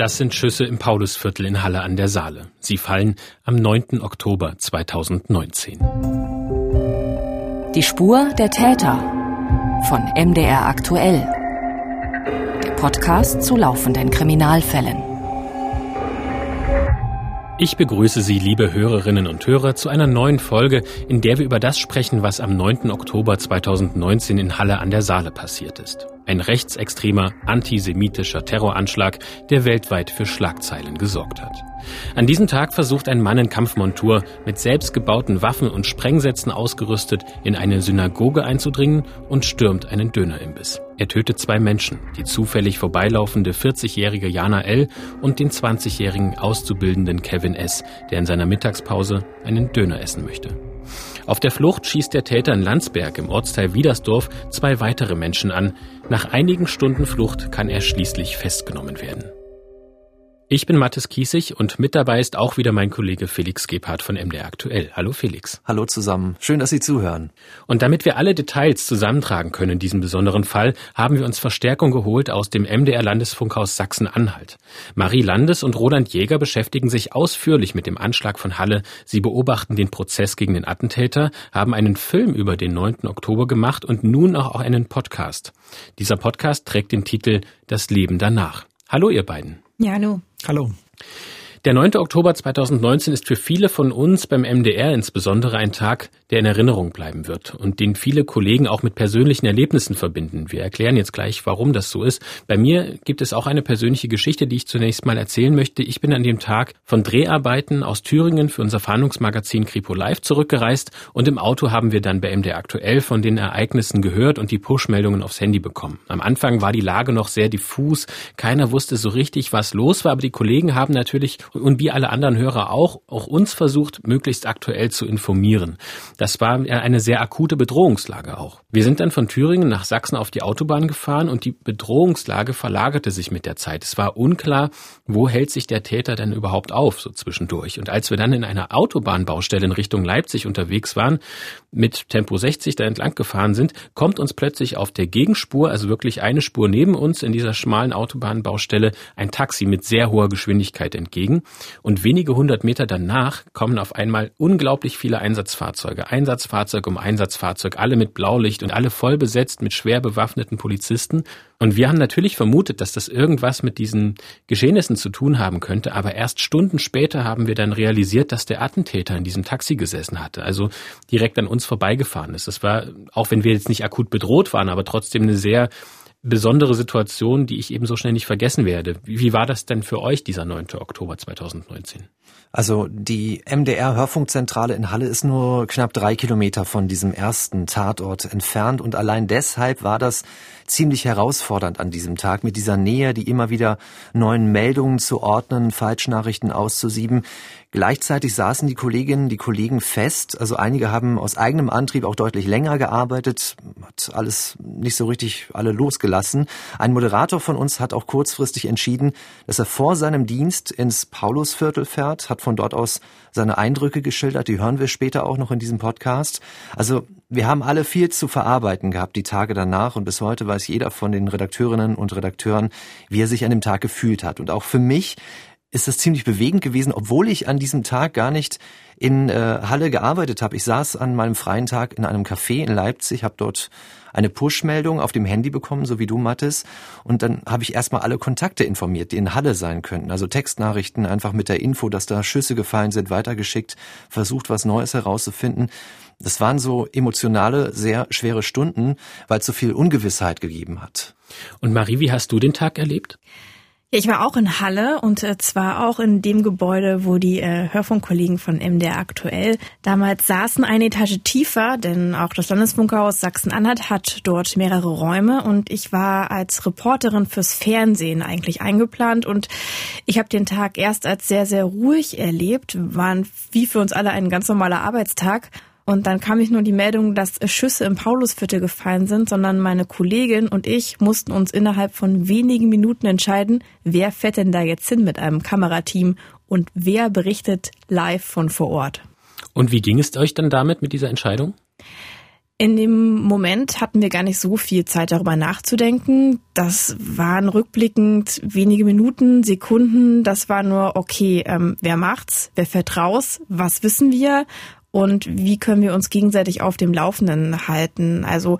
Das sind Schüsse im Paulusviertel in Halle an der Saale. Sie fallen am 9. Oktober 2019. Die Spur der Täter von MDR aktuell. Der Podcast zu laufenden Kriminalfällen. Ich begrüße Sie, liebe Hörerinnen und Hörer, zu einer neuen Folge, in der wir über das sprechen, was am 9. Oktober 2019 in Halle an der Saale passiert ist. Ein rechtsextremer, antisemitischer Terroranschlag, der weltweit für Schlagzeilen gesorgt hat. An diesem Tag versucht ein Mann in Kampfmontur mit selbstgebauten Waffen und Sprengsätzen ausgerüstet in eine Synagoge einzudringen und stürmt einen Dönerimbiss. Er tötet zwei Menschen, die zufällig vorbeilaufende 40-jährige Jana L. und den 20-jährigen Auszubildenden Kevin S., der in seiner Mittagspause einen Döner essen möchte. Auf der Flucht schießt der Täter in Landsberg im Ortsteil Wiedersdorf zwei weitere Menschen an. Nach einigen Stunden Flucht kann er schließlich festgenommen werden. Ich bin Mathis Kiesig und mit dabei ist auch wieder mein Kollege Felix Gebhardt von MDR Aktuell. Hallo Felix. Hallo zusammen. Schön, dass Sie zuhören. Und damit wir alle Details zusammentragen können in diesem besonderen Fall, haben wir uns Verstärkung geholt aus dem MDR Landesfunkhaus Sachsen-Anhalt. Marie Landes und Roland Jäger beschäftigen sich ausführlich mit dem Anschlag von Halle. Sie beobachten den Prozess gegen den Attentäter, haben einen Film über den 9. Oktober gemacht und nun auch einen Podcast. Dieser Podcast trägt den Titel Das Leben danach. Hallo ihr beiden. Ja, hallo. Hallo. Der 9. Oktober 2019 ist für viele von uns beim MDR insbesondere ein Tag, der in Erinnerung bleiben wird und den viele Kollegen auch mit persönlichen Erlebnissen verbinden. Wir erklären jetzt gleich, warum das so ist. Bei mir gibt es auch eine persönliche Geschichte, die ich zunächst mal erzählen möchte. Ich bin an dem Tag von Dreharbeiten aus Thüringen für unser Fahndungsmagazin Kripo Live zurückgereist und im Auto haben wir dann bei MDR aktuell von den Ereignissen gehört und die Push-Meldungen aufs Handy bekommen. Am Anfang war die Lage noch sehr diffus. Keiner wusste so richtig, was los war, aber die Kollegen haben natürlich und wie alle anderen Hörer auch, auch uns versucht, möglichst aktuell zu informieren. Das war eine sehr akute Bedrohungslage auch. Wir sind dann von Thüringen nach Sachsen auf die Autobahn gefahren und die Bedrohungslage verlagerte sich mit der Zeit. Es war unklar, wo hält sich der Täter denn überhaupt auf, so zwischendurch. Und als wir dann in einer Autobahnbaustelle in Richtung Leipzig unterwegs waren, mit Tempo 60 da entlang gefahren sind, kommt uns plötzlich auf der Gegenspur, also wirklich eine Spur neben uns in dieser schmalen Autobahnbaustelle, ein Taxi mit sehr hoher Geschwindigkeit entgegen. Und wenige hundert Meter danach kommen auf einmal unglaublich viele Einsatzfahrzeuge. Einsatzfahrzeug um Einsatzfahrzeug, alle mit Blaulicht und alle voll besetzt mit schwer bewaffneten Polizisten. Und wir haben natürlich vermutet, dass das irgendwas mit diesen Geschehnissen zu tun haben könnte, aber erst Stunden später haben wir dann realisiert, dass der Attentäter in diesem Taxi gesessen hatte, also direkt an uns vorbeigefahren ist. Das war, auch wenn wir jetzt nicht akut bedroht waren, aber trotzdem eine sehr besondere Situation, die ich eben so schnell nicht vergessen werde. Wie war das denn für euch, dieser 9. Oktober 2019? Also die MDR-Hörfunkzentrale in Halle ist nur knapp drei Kilometer von diesem ersten Tatort entfernt und allein deshalb war das ziemlich herausfordernd an diesem Tag mit dieser Nähe, die immer wieder neuen Meldungen zu ordnen, Falschnachrichten auszusieben. Gleichzeitig saßen die Kolleginnen, die Kollegen fest. Also einige haben aus eigenem Antrieb auch deutlich länger gearbeitet, hat alles nicht so richtig alle losgelassen. Ein Moderator von uns hat auch kurzfristig entschieden, dass er vor seinem Dienst ins Paulusviertel fährt, hat von dort aus seine Eindrücke geschildert. Die hören wir später auch noch in diesem Podcast. Also wir haben alle viel zu verarbeiten gehabt die Tage danach und bis heute weiß jeder von den Redakteurinnen und Redakteuren, wie er sich an dem Tag gefühlt hat. Und auch für mich ist das ziemlich bewegend gewesen, obwohl ich an diesem Tag gar nicht in äh, Halle gearbeitet habe. Ich saß an meinem freien Tag in einem Café in Leipzig, habe dort eine Push-Meldung auf dem Handy bekommen, so wie du, Mattes. Und dann habe ich erstmal alle Kontakte informiert, die in Halle sein könnten. Also Textnachrichten einfach mit der Info, dass da Schüsse gefallen sind, weitergeschickt, versucht, was Neues herauszufinden. Das waren so emotionale, sehr schwere Stunden, weil es so viel Ungewissheit gegeben hat. Und Marie, wie hast du den Tag erlebt? Ja, ich war auch in Halle und äh, zwar auch in dem Gebäude, wo die äh, Hörfunkkollegen von MDR aktuell damals saßen, eine Etage tiefer, denn auch das Landesfunkhaus Sachsen-Anhalt hat dort mehrere Räume und ich war als Reporterin fürs Fernsehen eigentlich eingeplant und ich habe den Tag erst als sehr, sehr ruhig erlebt, waren wie für uns alle ein ganz normaler Arbeitstag und dann kam nicht nur die Meldung, dass Schüsse im Paulusviertel gefallen sind, sondern meine Kollegin und ich mussten uns innerhalb von wenigen Minuten entscheiden, wer fährt denn da jetzt hin mit einem Kamerateam und wer berichtet live von vor Ort. Und wie ging es euch dann damit mit dieser Entscheidung? In dem Moment hatten wir gar nicht so viel Zeit darüber nachzudenken. Das waren rückblickend wenige Minuten, Sekunden. Das war nur, okay, ähm, wer macht's? Wer fährt raus? Was wissen wir? Und wie können wir uns gegenseitig auf dem Laufenden halten? Also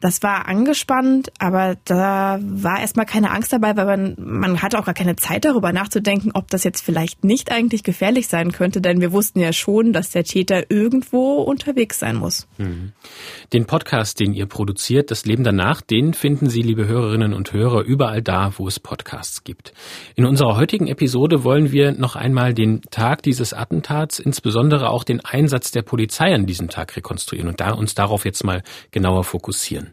das war angespannt, aber da war erstmal keine Angst dabei, weil man, man hatte auch gar keine Zeit darüber nachzudenken, ob das jetzt vielleicht nicht eigentlich gefährlich sein könnte, denn wir wussten ja schon, dass der Täter irgendwo unterwegs sein muss. Mhm. Den Podcast, den ihr produziert, das Leben danach, den finden Sie, liebe Hörerinnen und Hörer, überall da, wo es Podcasts gibt. In unserer heutigen Episode wollen wir noch einmal den Tag dieses Attentats, insbesondere auch den Einsatz der Polizei an diesem Tag rekonstruieren und da uns darauf jetzt mal genauer fokussieren.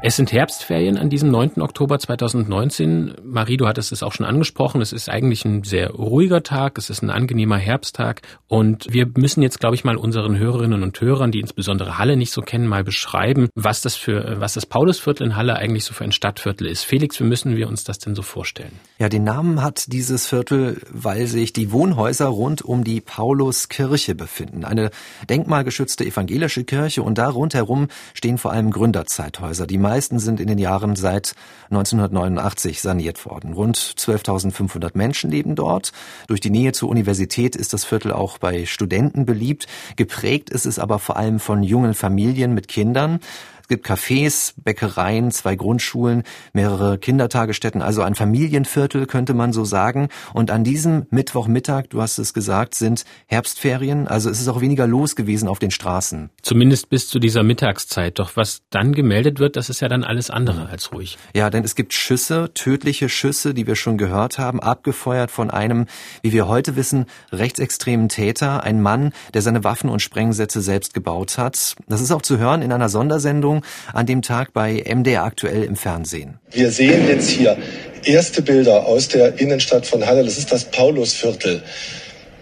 Es sind Herbstferien an diesem 9. Oktober 2019. Marie, du hattest es auch schon angesprochen. Es ist eigentlich ein sehr ruhiger Tag. Es ist ein angenehmer Herbsttag. Und wir müssen jetzt, glaube ich, mal unseren Hörerinnen und Hörern, die insbesondere Halle nicht so kennen, mal beschreiben, was das für, was das Paulusviertel in Halle eigentlich so für ein Stadtviertel ist. Felix, wie müssen wir uns das denn so vorstellen? Ja, den Namen hat dieses Viertel, weil sich die Wohnhäuser rund um die Pauluskirche befinden. Eine denkmalgeschützte evangelische Kirche und da rundherum stehen vor allem Gründerzeithäuser. Die meisten sind in den Jahren seit 1989 saniert worden. Rund 12.500 Menschen leben dort. Durch die Nähe zur Universität ist das Viertel auch bei Studenten beliebt. Geprägt ist es aber vor allem von jungen Familien mit Kindern. Es gibt Cafés, Bäckereien, zwei Grundschulen, mehrere Kindertagesstätten, also ein Familienviertel könnte man so sagen. Und an diesem Mittwochmittag, du hast es gesagt, sind Herbstferien, also es ist auch weniger los gewesen auf den Straßen. Zumindest bis zu dieser Mittagszeit. Doch was dann gemeldet wird, das ist ja dann alles andere als ruhig. Ja, denn es gibt Schüsse, tödliche Schüsse, die wir schon gehört haben, abgefeuert von einem, wie wir heute wissen, rechtsextremen Täter, ein Mann, der seine Waffen und Sprengsätze selbst gebaut hat. Das ist auch zu hören in einer Sondersendung an dem Tag bei MDR aktuell im Fernsehen. Wir sehen jetzt hier erste Bilder aus der Innenstadt von Halle. Das ist das Paulusviertel.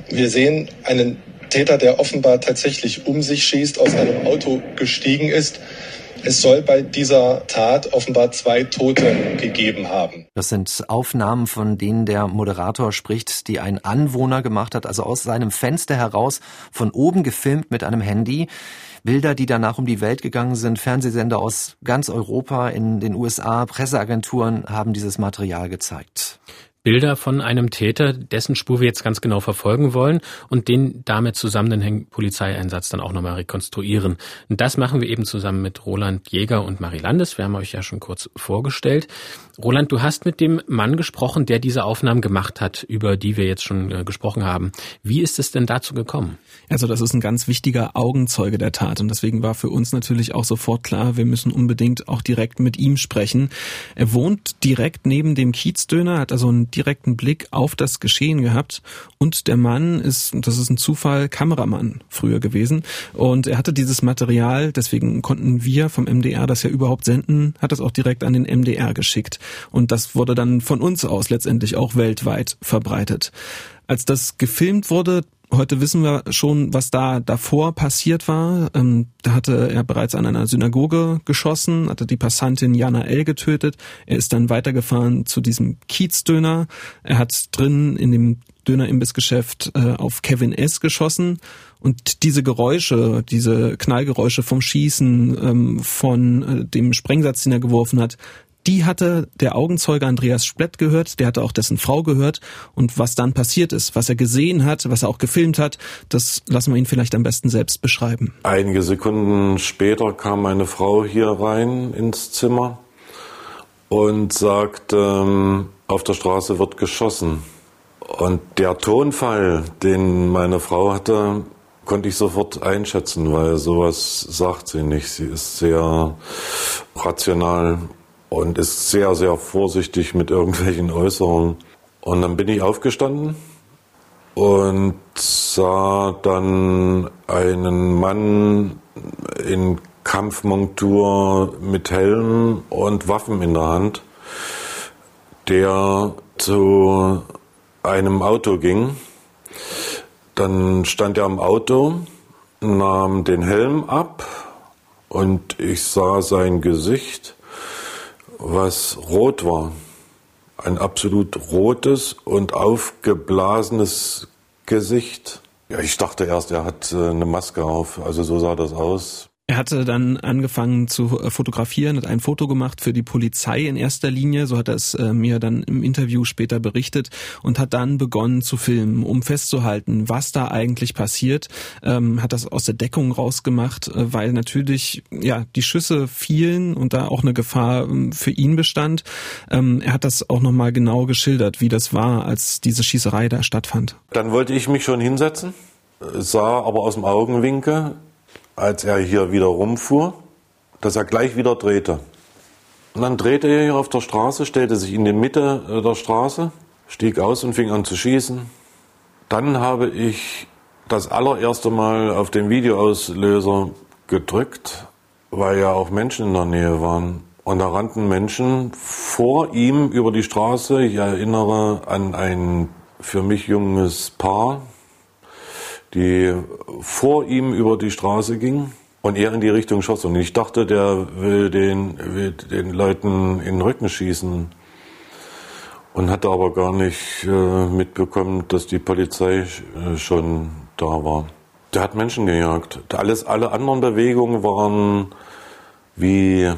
Wir sehen einen Täter, der offenbar tatsächlich um sich schießt, aus einem Auto gestiegen ist. Es soll bei dieser Tat offenbar zwei Tote gegeben haben. Das sind Aufnahmen, von denen der Moderator spricht, die ein Anwohner gemacht hat, also aus seinem Fenster heraus, von oben gefilmt mit einem Handy. Bilder, die danach um die Welt gegangen sind. Fernsehsender aus ganz Europa, in den USA, Presseagenturen haben dieses Material gezeigt. Bilder von einem Täter, dessen Spur wir jetzt ganz genau verfolgen wollen und den damit zusammenhängenden Polizeieinsatz dann auch nochmal rekonstruieren. Und das machen wir eben zusammen mit Roland Jäger und Marie Landes. Wir haben euch ja schon kurz vorgestellt. Roland, du hast mit dem Mann gesprochen, der diese Aufnahmen gemacht hat, über die wir jetzt schon äh, gesprochen haben. Wie ist es denn dazu gekommen? Also das ist ein ganz wichtiger Augenzeuge der Tat und deswegen war für uns natürlich auch sofort klar, wir müssen unbedingt auch direkt mit ihm sprechen. Er wohnt direkt neben dem Kiezdöner, hat also einen direkten Blick auf das Geschehen gehabt und der Mann ist, das ist ein Zufall, Kameramann früher gewesen und er hatte dieses Material, deswegen konnten wir vom MDR das ja überhaupt senden, hat das auch direkt an den MDR geschickt und das wurde dann von uns aus letztendlich auch weltweit verbreitet. Als das gefilmt wurde, Heute wissen wir schon, was da davor passiert war. Ähm, da hatte er bereits an einer Synagoge geschossen, hatte die Passantin Jana L. getötet. Er ist dann weitergefahren zu diesem Kiezdöner. Er hat drin in dem Dönerimbissgeschäft äh, auf Kevin S. geschossen. Und diese Geräusche, diese Knallgeräusche vom Schießen, ähm, von äh, dem Sprengsatz, den er geworfen hat, die hatte der Augenzeuge Andreas Splett gehört, der hatte auch dessen Frau gehört. Und was dann passiert ist, was er gesehen hat, was er auch gefilmt hat, das lassen wir ihn vielleicht am besten selbst beschreiben. Einige Sekunden später kam meine Frau hier rein ins Zimmer und sagte, ähm, auf der Straße wird geschossen. Und der Tonfall, den meine Frau hatte, konnte ich sofort einschätzen, weil sowas sagt sie nicht. Sie ist sehr rational und ist sehr, sehr vorsichtig mit irgendwelchen Äußerungen. Und dann bin ich aufgestanden und sah dann einen Mann in Kampfmontur mit Helm und Waffen in der Hand, der zu einem Auto ging. Dann stand er am Auto, nahm den Helm ab und ich sah sein Gesicht was rot war. Ein absolut rotes und aufgeblasenes Gesicht. Ja, ich dachte erst, er hat äh, eine Maske auf. Also so sah das aus. Er hatte dann angefangen zu äh, fotografieren, hat ein Foto gemacht für die Polizei in erster Linie, so hat er es äh, mir dann im Interview später berichtet und hat dann begonnen zu filmen, um festzuhalten, was da eigentlich passiert. Ähm, hat das aus der Deckung rausgemacht, äh, weil natürlich ja die Schüsse fielen und da auch eine Gefahr ähm, für ihn bestand. Ähm, er hat das auch nochmal genau geschildert, wie das war, als diese Schießerei da stattfand. Dann wollte ich mich schon hinsetzen, sah aber aus dem Augenwinkel, als er hier wieder rumfuhr, dass er gleich wieder drehte. Und dann drehte er hier auf der Straße, stellte sich in die Mitte äh, der Straße, stieg aus und fing an zu schießen. Dann habe ich das allererste Mal auf den Videoauslöser gedrückt, weil ja auch Menschen in der Nähe waren. Und da rannten Menschen vor ihm über die Straße. Ich erinnere an ein für mich junges Paar, die vor ihm über die Straße ging und er in die Richtung schoss. Und ich dachte, der will den, will den Leuten in den Rücken schießen. Und hatte aber gar nicht äh, mitbekommen, dass die Polizei äh, schon da war. Der hat Menschen gejagt. Alles, alle anderen Bewegungen waren wie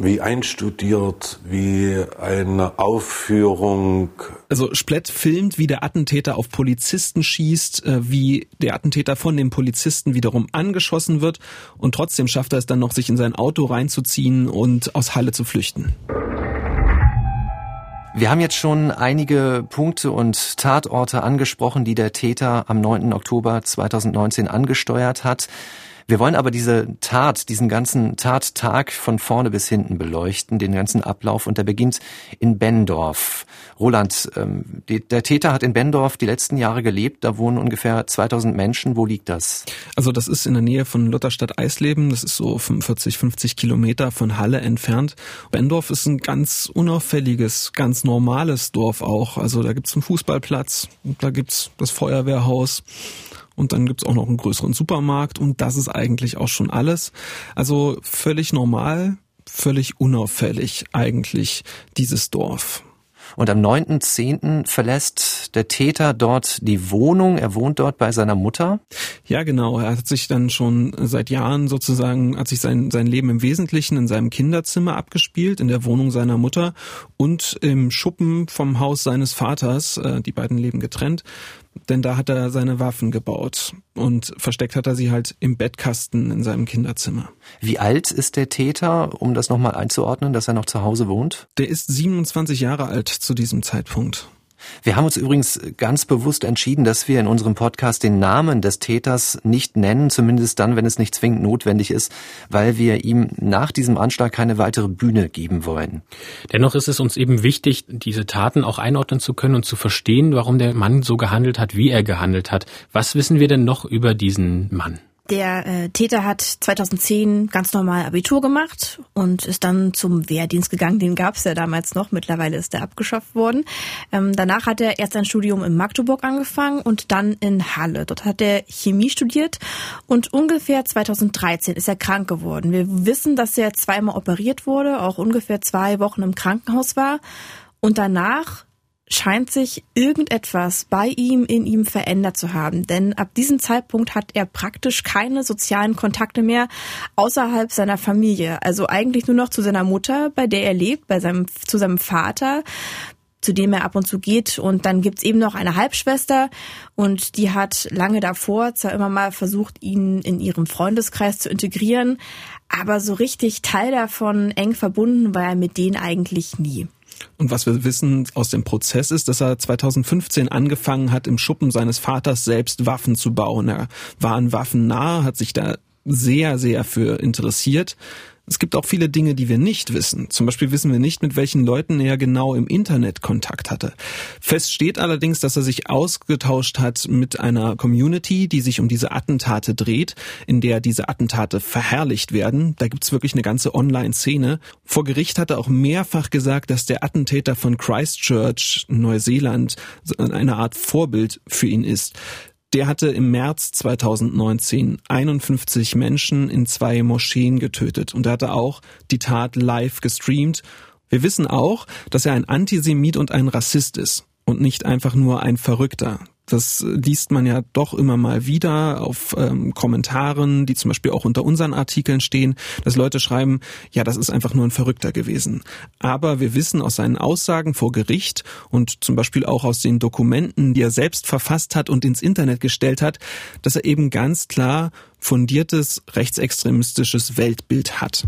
wie einstudiert, wie eine Aufführung. Also Splett filmt, wie der Attentäter auf Polizisten schießt, äh, wie der Attentäter von dem Polizisten wiederum angeschossen wird und trotzdem schafft er es dann noch, sich in sein Auto reinzuziehen und aus Halle zu flüchten. Wir haben jetzt schon einige Punkte und Tatorte angesprochen, die der Täter am 9. Oktober 2019 angesteuert hat. Wir wollen aber diese Tat, diesen ganzen Tattag von vorne bis hinten beleuchten, den ganzen Ablauf. Und der beginnt in Bendorf. Roland, ähm, die, der Täter hat in Bendorf die letzten Jahre gelebt. Da wohnen ungefähr 2000 Menschen. Wo liegt das? Also das ist in der Nähe von Lutherstadt Eisleben. Das ist so 45, 50 Kilometer von Halle entfernt. Bendorf ist ein ganz unauffälliges, ganz normales Dorf auch. Also da gibt's einen Fußballplatz, da gibt's das Feuerwehrhaus und dann gibt's auch noch einen größeren Supermarkt und das ist eigentlich auch schon alles. Also völlig normal, völlig unauffällig eigentlich dieses Dorf. Und am 9.10. verlässt der Täter dort die Wohnung. Er wohnt dort bei seiner Mutter. Ja, genau. Er hat sich dann schon seit Jahren sozusagen, hat sich sein, sein Leben im Wesentlichen in seinem Kinderzimmer abgespielt, in der Wohnung seiner Mutter und im Schuppen vom Haus seines Vaters. Äh, die beiden leben getrennt denn da hat er seine Waffen gebaut und versteckt hat er sie halt im Bettkasten in seinem Kinderzimmer. Wie alt ist der Täter, um das nochmal einzuordnen, dass er noch zu Hause wohnt? Der ist 27 Jahre alt zu diesem Zeitpunkt. Wir haben uns übrigens ganz bewusst entschieden, dass wir in unserem Podcast den Namen des Täters nicht nennen, zumindest dann, wenn es nicht zwingend notwendig ist, weil wir ihm nach diesem Anschlag keine weitere Bühne geben wollen. Dennoch ist es uns eben wichtig, diese Taten auch einordnen zu können und zu verstehen, warum der Mann so gehandelt hat, wie er gehandelt hat. Was wissen wir denn noch über diesen Mann? Der äh, Täter hat 2010 ganz normal Abitur gemacht und ist dann zum Wehrdienst gegangen. Den gab es ja damals noch. Mittlerweile ist er abgeschafft worden. Ähm, danach hat er erst ein Studium in Magdeburg angefangen und dann in Halle. Dort hat er Chemie studiert und ungefähr 2013 ist er krank geworden. Wir wissen, dass er zweimal operiert wurde, auch ungefähr zwei Wochen im Krankenhaus war und danach scheint sich irgendetwas bei ihm in ihm verändert zu haben. Denn ab diesem Zeitpunkt hat er praktisch keine sozialen Kontakte mehr außerhalb seiner Familie. Also eigentlich nur noch zu seiner Mutter, bei der er lebt, bei seinem, zu seinem Vater, zu dem er ab und zu geht. Und dann gibt's eben noch eine Halbschwester und die hat lange davor zwar immer mal versucht, ihn in ihrem Freundeskreis zu integrieren, aber so richtig Teil davon eng verbunden war er mit denen eigentlich nie. Und was wir wissen aus dem Prozess ist, dass er 2015 angefangen hat, im Schuppen seines Vaters selbst Waffen zu bauen. Er war an Waffen nah, hat sich da sehr, sehr für interessiert. Es gibt auch viele Dinge, die wir nicht wissen. Zum Beispiel wissen wir nicht, mit welchen Leuten er genau im Internet Kontakt hatte. Fest steht allerdings, dass er sich ausgetauscht hat mit einer Community, die sich um diese Attentate dreht, in der diese Attentate verherrlicht werden. Da gibt's wirklich eine ganze Online-Szene. Vor Gericht hat er auch mehrfach gesagt, dass der Attentäter von Christchurch, Neuseeland, eine Art Vorbild für ihn ist. Der hatte im März 2019 51 Menschen in zwei Moscheen getötet und er hatte auch die Tat live gestreamt. Wir wissen auch, dass er ein Antisemit und ein Rassist ist und nicht einfach nur ein Verrückter. Das liest man ja doch immer mal wieder auf ähm, Kommentaren, die zum Beispiel auch unter unseren Artikeln stehen, dass Leute schreiben, ja, das ist einfach nur ein Verrückter gewesen. Aber wir wissen aus seinen Aussagen vor Gericht und zum Beispiel auch aus den Dokumenten, die er selbst verfasst hat und ins Internet gestellt hat, dass er eben ganz klar fundiertes rechtsextremistisches Weltbild hat.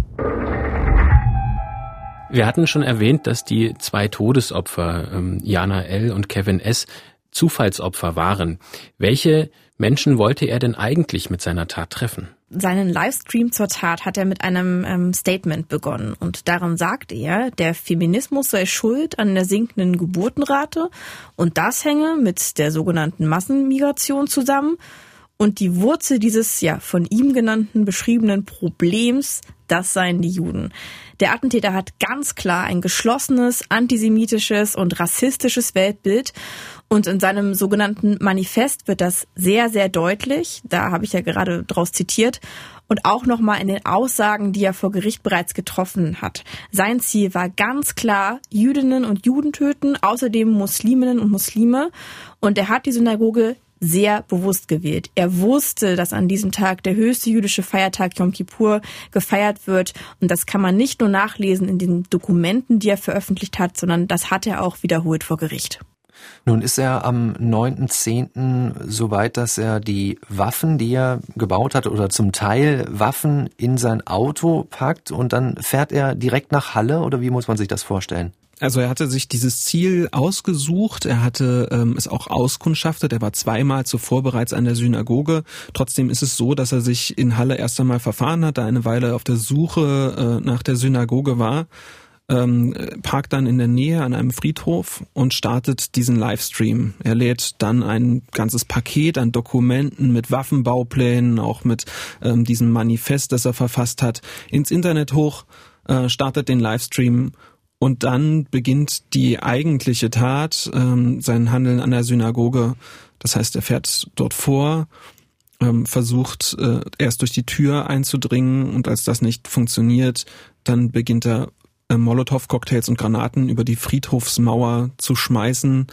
Wir hatten schon erwähnt, dass die zwei Todesopfer, ähm, Jana L. und Kevin S., Zufallsopfer waren. Welche Menschen wollte er denn eigentlich mit seiner Tat treffen? Seinen Livestream zur Tat hat er mit einem ähm, Statement begonnen und darin sagt er, der Feminismus sei schuld an der sinkenden Geburtenrate und das hänge mit der sogenannten Massenmigration zusammen und die Wurzel dieses ja von ihm genannten beschriebenen Problems, das seien die Juden. Der Attentäter hat ganz klar ein geschlossenes, antisemitisches und rassistisches Weltbild. Und in seinem sogenannten Manifest wird das sehr, sehr deutlich. Da habe ich ja gerade draus zitiert. Und auch nochmal in den Aussagen, die er vor Gericht bereits getroffen hat. Sein Ziel war ganz klar, Jüdinnen und Juden töten, außerdem Musliminnen und Muslime. Und er hat die Synagoge sehr bewusst gewählt. Er wusste, dass an diesem Tag der höchste jüdische Feiertag Yom Kippur gefeiert wird. Und das kann man nicht nur nachlesen in den Dokumenten, die er veröffentlicht hat, sondern das hat er auch wiederholt vor Gericht. Nun ist er am 9.10. so weit, dass er die Waffen, die er gebaut hat, oder zum Teil Waffen in sein Auto packt und dann fährt er direkt nach Halle oder wie muss man sich das vorstellen? Also er hatte sich dieses Ziel ausgesucht, er hatte ähm, es auch auskundschaftet, er war zweimal zuvor bereits an der Synagoge. Trotzdem ist es so, dass er sich in Halle erst einmal verfahren hat, da eine Weile auf der Suche äh, nach der Synagoge war, ähm, parkt dann in der Nähe an einem Friedhof und startet diesen Livestream. Er lädt dann ein ganzes Paket an Dokumenten mit Waffenbauplänen, auch mit ähm, diesem Manifest, das er verfasst hat, ins Internet hoch, äh, startet den Livestream und dann beginnt die eigentliche Tat, ähm, sein Handeln an der Synagoge. Das heißt, er fährt dort vor, ähm, versucht äh, erst durch die Tür einzudringen und als das nicht funktioniert, dann beginnt er äh, Molotow-Cocktails und Granaten über die Friedhofsmauer zu schmeißen,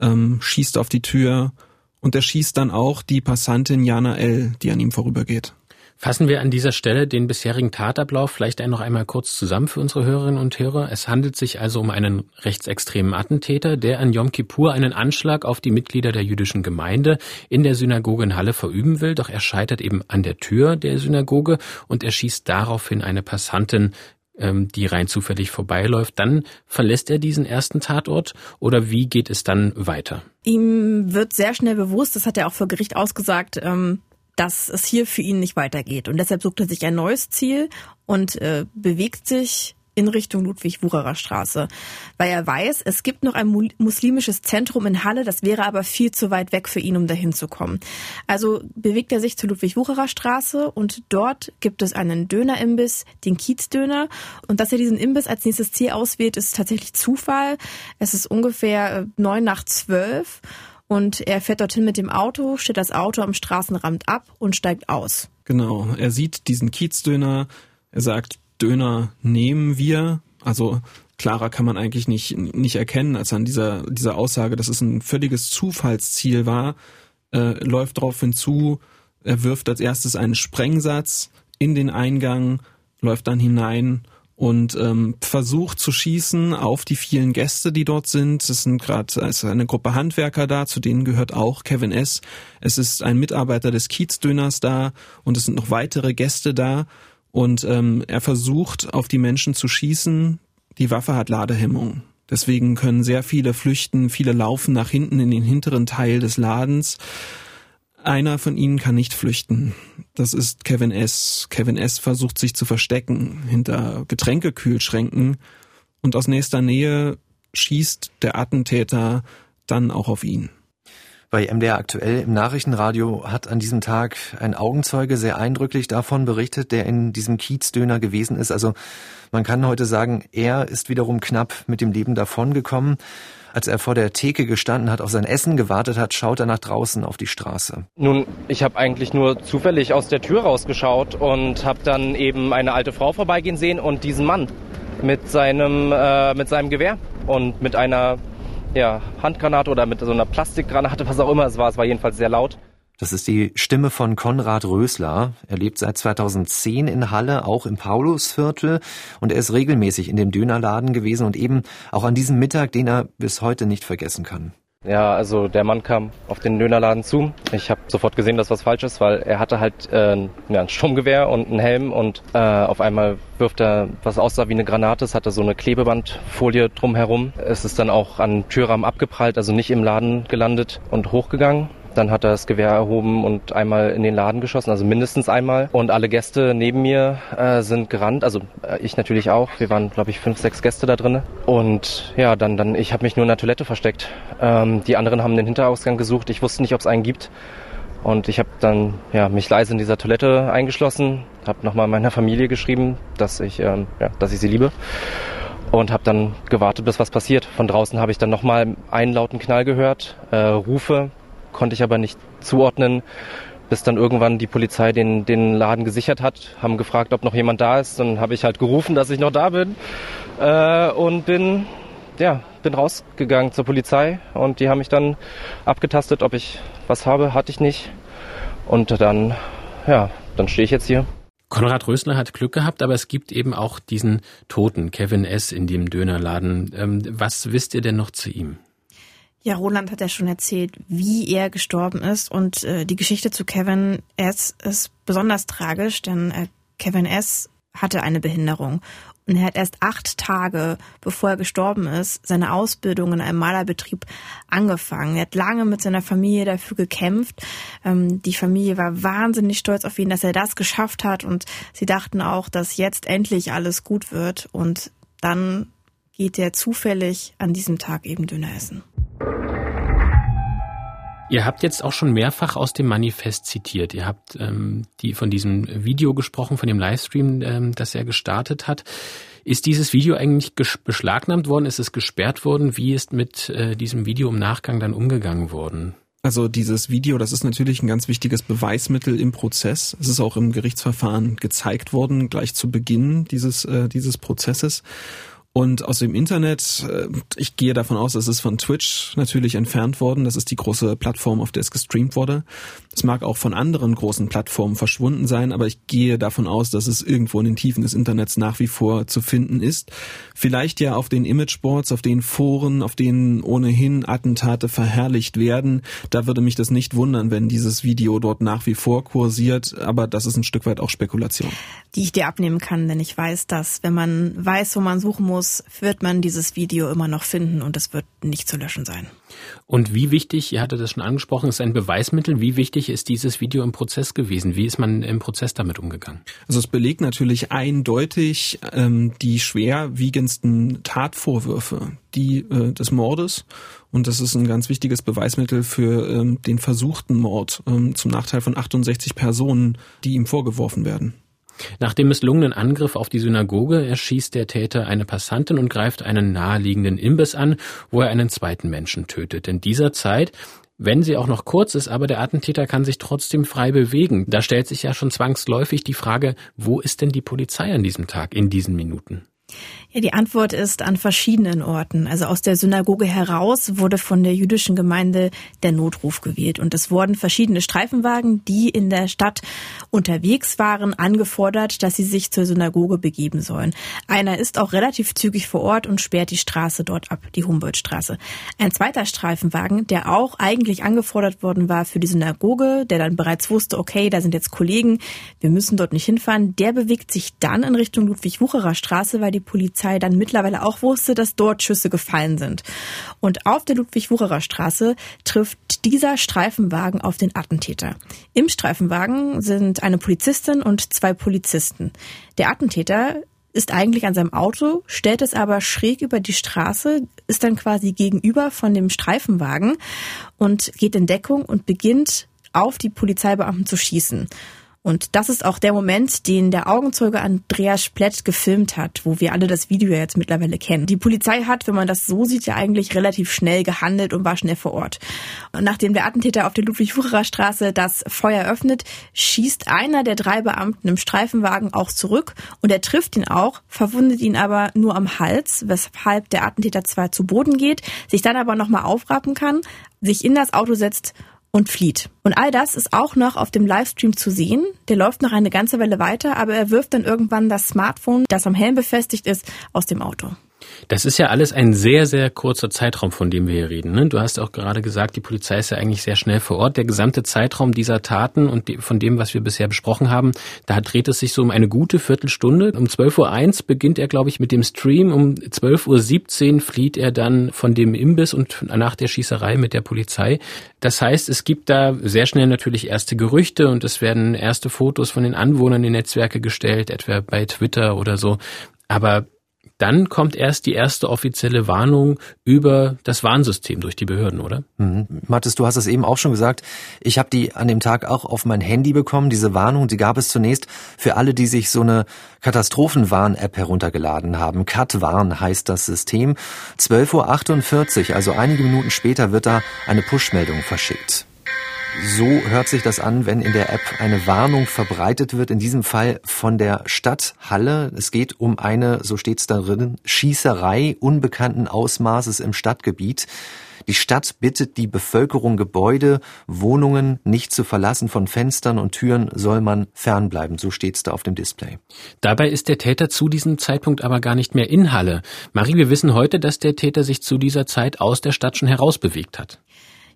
ähm, schießt auf die Tür und er schießt dann auch die Passantin Jana L., die an ihm vorübergeht. Fassen wir an dieser Stelle den bisherigen Tatablauf vielleicht noch einmal kurz zusammen für unsere Hörerinnen und Hörer. Es handelt sich also um einen rechtsextremen Attentäter, der an Yom Kippur einen Anschlag auf die Mitglieder der jüdischen Gemeinde in der Synagoge in Halle verüben will, doch er scheitert eben an der Tür der Synagoge und er schießt daraufhin eine Passantin ähm, die rein zufällig vorbeiläuft, dann verlässt er diesen ersten Tatort oder wie geht es dann weiter? Ihm wird sehr schnell bewusst, das hat er auch vor Gericht ausgesagt, ähm, dass es hier für ihn nicht weitergeht. Und deshalb sucht er sich ein neues Ziel und äh, bewegt sich in Richtung Ludwig-Wucherer Straße, weil er weiß, es gibt noch ein muslimisches Zentrum in Halle, das wäre aber viel zu weit weg für ihn, um dahin zu kommen. Also bewegt er sich zur Ludwig-Wucherer Straße und dort gibt es einen Dönerimbiss, den Kiezdöner. Und dass er diesen Imbiss als nächstes Ziel auswählt, ist tatsächlich Zufall. Es ist ungefähr äh, neun nach zwölf und er fährt dorthin mit dem Auto, stellt das Auto am Straßenrand ab und steigt aus. Genau, er sieht diesen Kiezdöner, er sagt, Döner nehmen wir. Also klarer kann man eigentlich nicht, nicht erkennen, als an dieser, dieser Aussage, dass es ein völliges Zufallsziel war, äh, läuft darauf hinzu, er wirft als erstes einen Sprengsatz in den Eingang, läuft dann hinein und ähm, versucht zu schießen auf die vielen Gäste, die dort sind. Es sind gerade also eine Gruppe Handwerker da, zu denen gehört auch Kevin S. Es ist ein Mitarbeiter des Kiezdöners da und es sind noch weitere Gäste da. Und ähm, er versucht auf die Menschen zu schießen. Die Waffe hat Ladehemmung. Deswegen können sehr viele flüchten, viele laufen nach hinten in den hinteren Teil des Ladens. Einer von ihnen kann nicht flüchten. Das ist Kevin S. Kevin S. versucht sich zu verstecken hinter Getränkekühlschränken und aus nächster Nähe schießt der Attentäter dann auch auf ihn. Bei MDR aktuell im Nachrichtenradio hat an diesem Tag ein Augenzeuge sehr eindrücklich davon berichtet, der in diesem Kiezdöner gewesen ist. Also man kann heute sagen, er ist wiederum knapp mit dem Leben davongekommen. Als er vor der Theke gestanden hat, auf sein Essen gewartet hat, schaut er nach draußen auf die Straße. Nun, ich habe eigentlich nur zufällig aus der Tür rausgeschaut und habe dann eben eine alte Frau vorbeigehen sehen und diesen Mann mit seinem, äh, mit seinem Gewehr und mit einer ja, Handgranate oder mit so einer Plastikgranate, was auch immer es war. Es war jedenfalls sehr laut. Das ist die Stimme von Konrad Rösler. Er lebt seit 2010 in Halle, auch im Paulusviertel. Und er ist regelmäßig in dem Dönerladen gewesen und eben auch an diesem Mittag, den er bis heute nicht vergessen kann. Ja, also der Mann kam auf den Dönerladen zu. Ich habe sofort gesehen, dass was falsch ist, weil er hatte halt äh, ja, ein Sturmgewehr und einen Helm und äh, auf einmal wirft er was aussah wie eine Granate. Es hatte so eine Klebebandfolie drumherum. Es ist dann auch an Türrahmen abgeprallt, also nicht im Laden gelandet und hochgegangen. Dann hat er das Gewehr erhoben und einmal in den Laden geschossen, also mindestens einmal. Und alle Gäste neben mir äh, sind gerannt, also äh, ich natürlich auch. Wir waren, glaube ich, fünf, sechs Gäste da drinnen. Und ja, dann, dann, ich habe mich nur in der Toilette versteckt. Ähm, die anderen haben den Hinterausgang gesucht. Ich wusste nicht, ob es einen gibt. Und ich habe dann ja, mich leise in dieser Toilette eingeschlossen, habe nochmal meiner Familie geschrieben, dass ich, ähm, ja, dass ich sie liebe und habe dann gewartet, bis was passiert. Von draußen habe ich dann nochmal einen lauten Knall gehört, äh, Rufe, konnte ich aber nicht zuordnen, bis dann irgendwann die Polizei den, den Laden gesichert hat, haben gefragt, ob noch jemand da ist. Dann habe ich halt gerufen, dass ich noch da bin äh, und bin, ja, bin rausgegangen zur Polizei und die haben mich dann abgetastet, ob ich was habe, hatte ich nicht. Und dann, ja, dann stehe ich jetzt hier. Konrad Rösner hat Glück gehabt, aber es gibt eben auch diesen Toten, Kevin S. in dem Dönerladen. Ähm, was wisst ihr denn noch zu ihm? Ja, Roland hat ja schon erzählt, wie er gestorben ist und äh, die Geschichte zu Kevin S. ist besonders tragisch, denn äh, Kevin S. hatte eine Behinderung und er hat erst acht Tage, bevor er gestorben ist, seine Ausbildung in einem Malerbetrieb angefangen. Er hat lange mit seiner Familie dafür gekämpft. Ähm, die Familie war wahnsinnig stolz auf ihn, dass er das geschafft hat und sie dachten auch, dass jetzt endlich alles gut wird und dann geht er zufällig an diesem Tag eben Döner essen. Ihr habt jetzt auch schon mehrfach aus dem Manifest zitiert. Ihr habt ähm, die von diesem Video gesprochen, von dem Livestream, ähm, das er gestartet hat. Ist dieses Video eigentlich beschlagnahmt worden? Ist es gesperrt worden? Wie ist mit äh, diesem Video im Nachgang dann umgegangen worden? Also dieses Video, das ist natürlich ein ganz wichtiges Beweismittel im Prozess. Es ist auch im Gerichtsverfahren gezeigt worden, gleich zu Beginn dieses, äh, dieses Prozesses. Und aus dem Internet, äh, ich gehe davon aus, es ist von Twitch natürlich entfernt worden. Das ist die große Plattform, auf der es gestreamt wurde. Es mag auch von anderen großen Plattformen verschwunden sein, aber ich gehe davon aus, dass es irgendwo in den Tiefen des Internets nach wie vor zu finden ist. Vielleicht ja auf den Imageboards, auf den Foren, auf denen ohnehin Attentate verherrlicht werden. Da würde mich das nicht wundern, wenn dieses Video dort nach wie vor kursiert, aber das ist ein Stück weit auch Spekulation. Die ich dir abnehmen kann, denn ich weiß, dass wenn man weiß, wo man suchen muss, wird man dieses Video immer noch finden und es wird nicht zu löschen sein. Und wie wichtig, ihr hattet das schon angesprochen, ist ein Beweismittel. Wie wichtig ist dieses Video im Prozess gewesen? Wie ist man im Prozess damit umgegangen? Also es belegt natürlich eindeutig ähm, die schwerwiegendsten Tatvorwürfe, die äh, des Mordes. Und das ist ein ganz wichtiges Beweismittel für ähm, den versuchten Mord ähm, zum Nachteil von 68 Personen, die ihm vorgeworfen werden. Nach dem misslungenen Angriff auf die Synagoge erschießt der Täter eine Passantin und greift einen naheliegenden Imbiss an, wo er einen zweiten Menschen tötet. In dieser Zeit wenn sie auch noch kurz ist, aber der Attentäter kann sich trotzdem frei bewegen. Da stellt sich ja schon zwangsläufig die Frage, wo ist denn die Polizei an diesem Tag, in diesen Minuten? Ja, die Antwort ist an verschiedenen Orten. Also aus der Synagoge heraus wurde von der jüdischen Gemeinde der Notruf gewählt und es wurden verschiedene Streifenwagen, die in der Stadt unterwegs waren, angefordert, dass sie sich zur Synagoge begeben sollen. Einer ist auch relativ zügig vor Ort und sperrt die Straße dort ab, die Humboldtstraße. Ein zweiter Streifenwagen, der auch eigentlich angefordert worden war für die Synagoge, der dann bereits wusste, okay, da sind jetzt Kollegen, wir müssen dort nicht hinfahren, der bewegt sich dann in Richtung Ludwig-Wucherer Straße, weil die Polizei dann mittlerweile auch wusste, dass dort Schüsse gefallen sind. Und auf der Ludwig-Wucherer Straße trifft dieser Streifenwagen auf den Attentäter. Im Streifenwagen sind eine Polizistin und zwei Polizisten. Der Attentäter ist eigentlich an seinem Auto, stellt es aber schräg über die Straße, ist dann quasi gegenüber von dem Streifenwagen und geht in Deckung und beginnt auf die Polizeibeamten zu schießen. Und das ist auch der Moment, den der Augenzeuge Andreas Splett gefilmt hat, wo wir alle das Video jetzt mittlerweile kennen. Die Polizei hat, wenn man das so sieht, ja eigentlich relativ schnell gehandelt und war schnell vor Ort. Und nachdem der Attentäter auf der Ludwig-Wucherer Straße das Feuer öffnet, schießt einer der drei Beamten im Streifenwagen auch zurück und er trifft ihn auch, verwundet ihn aber nur am Hals, weshalb der Attentäter zwar zu Boden geht, sich dann aber nochmal aufrappen kann, sich in das Auto setzt und flieht. Und all das ist auch noch auf dem Livestream zu sehen. Der läuft noch eine ganze Weile weiter, aber er wirft dann irgendwann das Smartphone, das am Helm befestigt ist, aus dem Auto. Das ist ja alles ein sehr, sehr kurzer Zeitraum, von dem wir hier reden. Ne? Du hast auch gerade gesagt, die Polizei ist ja eigentlich sehr schnell vor Ort. Der gesamte Zeitraum dieser Taten und von dem, was wir bisher besprochen haben, da dreht es sich so um eine gute Viertelstunde. Um 12.01 Uhr beginnt er, glaube ich, mit dem Stream. Um 12.17 Uhr flieht er dann von dem Imbiss und nach der Schießerei mit der Polizei. Das heißt, es gibt da sehr schnell natürlich erste Gerüchte und es werden erste Fotos von den Anwohnern in Netzwerke gestellt, etwa bei Twitter oder so. Aber dann kommt erst die erste offizielle Warnung über das Warnsystem durch die Behörden, oder? Mhm. Mathis, du hast es eben auch schon gesagt. Ich habe die an dem Tag auch auf mein Handy bekommen. Diese Warnung, die gab es zunächst für alle, die sich so eine Katastrophenwarn-App heruntergeladen haben. CatWarn heißt das System. 12.48 Uhr, also einige Minuten später, wird da eine Push-Meldung verschickt. So hört sich das an, wenn in der App eine Warnung verbreitet wird, in diesem Fall von der Stadt Halle. Es geht um eine, so steht's darin, Schießerei unbekannten Ausmaßes im Stadtgebiet. Die Stadt bittet die Bevölkerung, Gebäude, Wohnungen nicht zu verlassen. Von Fenstern und Türen soll man fernbleiben. So steht's da auf dem Display. Dabei ist der Täter zu diesem Zeitpunkt aber gar nicht mehr in Halle. Marie, wir wissen heute, dass der Täter sich zu dieser Zeit aus der Stadt schon herausbewegt hat.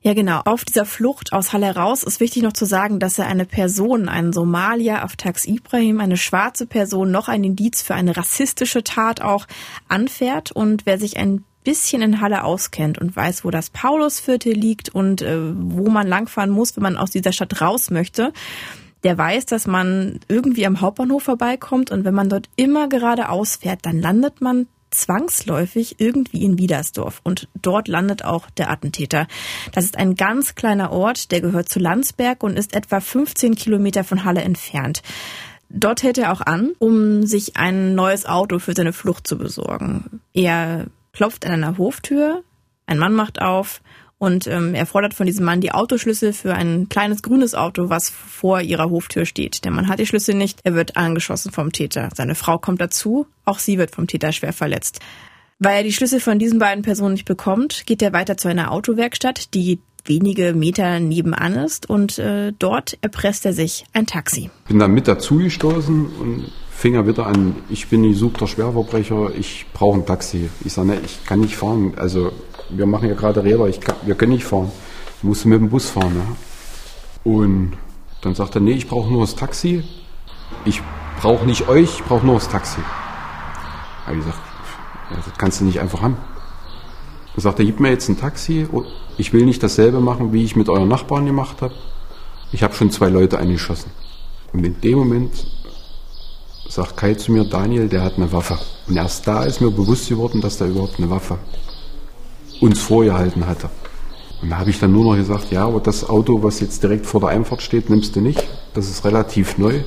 Ja, genau. Auf dieser Flucht aus Halle raus ist wichtig noch zu sagen, dass er eine Person, einen Somalier, Aftax Ibrahim, eine schwarze Person, noch ein Indiz für eine rassistische Tat auch anfährt. Und wer sich ein bisschen in Halle auskennt und weiß, wo das Paulusviertel liegt und äh, wo man langfahren muss, wenn man aus dieser Stadt raus möchte, der weiß, dass man irgendwie am Hauptbahnhof vorbeikommt und wenn man dort immer geradeaus fährt, dann landet man zwangsläufig irgendwie in Wiedersdorf und dort landet auch der Attentäter. Das ist ein ganz kleiner Ort, der gehört zu Landsberg und ist etwa 15 Kilometer von Halle entfernt. Dort hält er auch an, um sich ein neues Auto für seine Flucht zu besorgen. Er klopft an einer Hoftür, ein Mann macht auf und ähm, er fordert von diesem Mann die Autoschlüssel für ein kleines grünes Auto, was vor ihrer Hoftür steht. Der Mann hat die Schlüssel nicht, er wird angeschossen vom Täter. Seine Frau kommt dazu, auch sie wird vom Täter schwer verletzt. Weil er die Schlüssel von diesen beiden Personen nicht bekommt, geht er weiter zu einer Autowerkstatt, die wenige Meter nebenan ist und äh, dort erpresst er sich ein Taxi. Bin dann mit dazugestoßen und fing er wieder an, ich bin gesuchter Schwerverbrecher, ich brauche ein Taxi. Ich sage, ne, ich kann nicht fahren. Also wir machen ja gerade Räder, ich kann, wir können nicht fahren. Ich muss mit dem Bus fahren. Ja. Und dann sagt er, nee, ich brauche nur das Taxi. Ich brauche nicht euch, ich brauche nur das Taxi. Habe ich gesagt, das kannst du nicht einfach haben. Dann sagt er, gib mir jetzt ein Taxi. Ich will nicht dasselbe machen, wie ich mit euren Nachbarn gemacht habe. Ich habe schon zwei Leute angeschossen. Und in dem Moment sagt Kai zu mir, Daniel, der hat eine Waffe. Und erst da ist mir bewusst geworden, dass der überhaupt eine Waffe uns vorgehalten hatte. Und da habe ich dann nur noch gesagt, ja, aber das Auto, was jetzt direkt vor der Einfahrt steht, nimmst du nicht. Das ist relativ neu.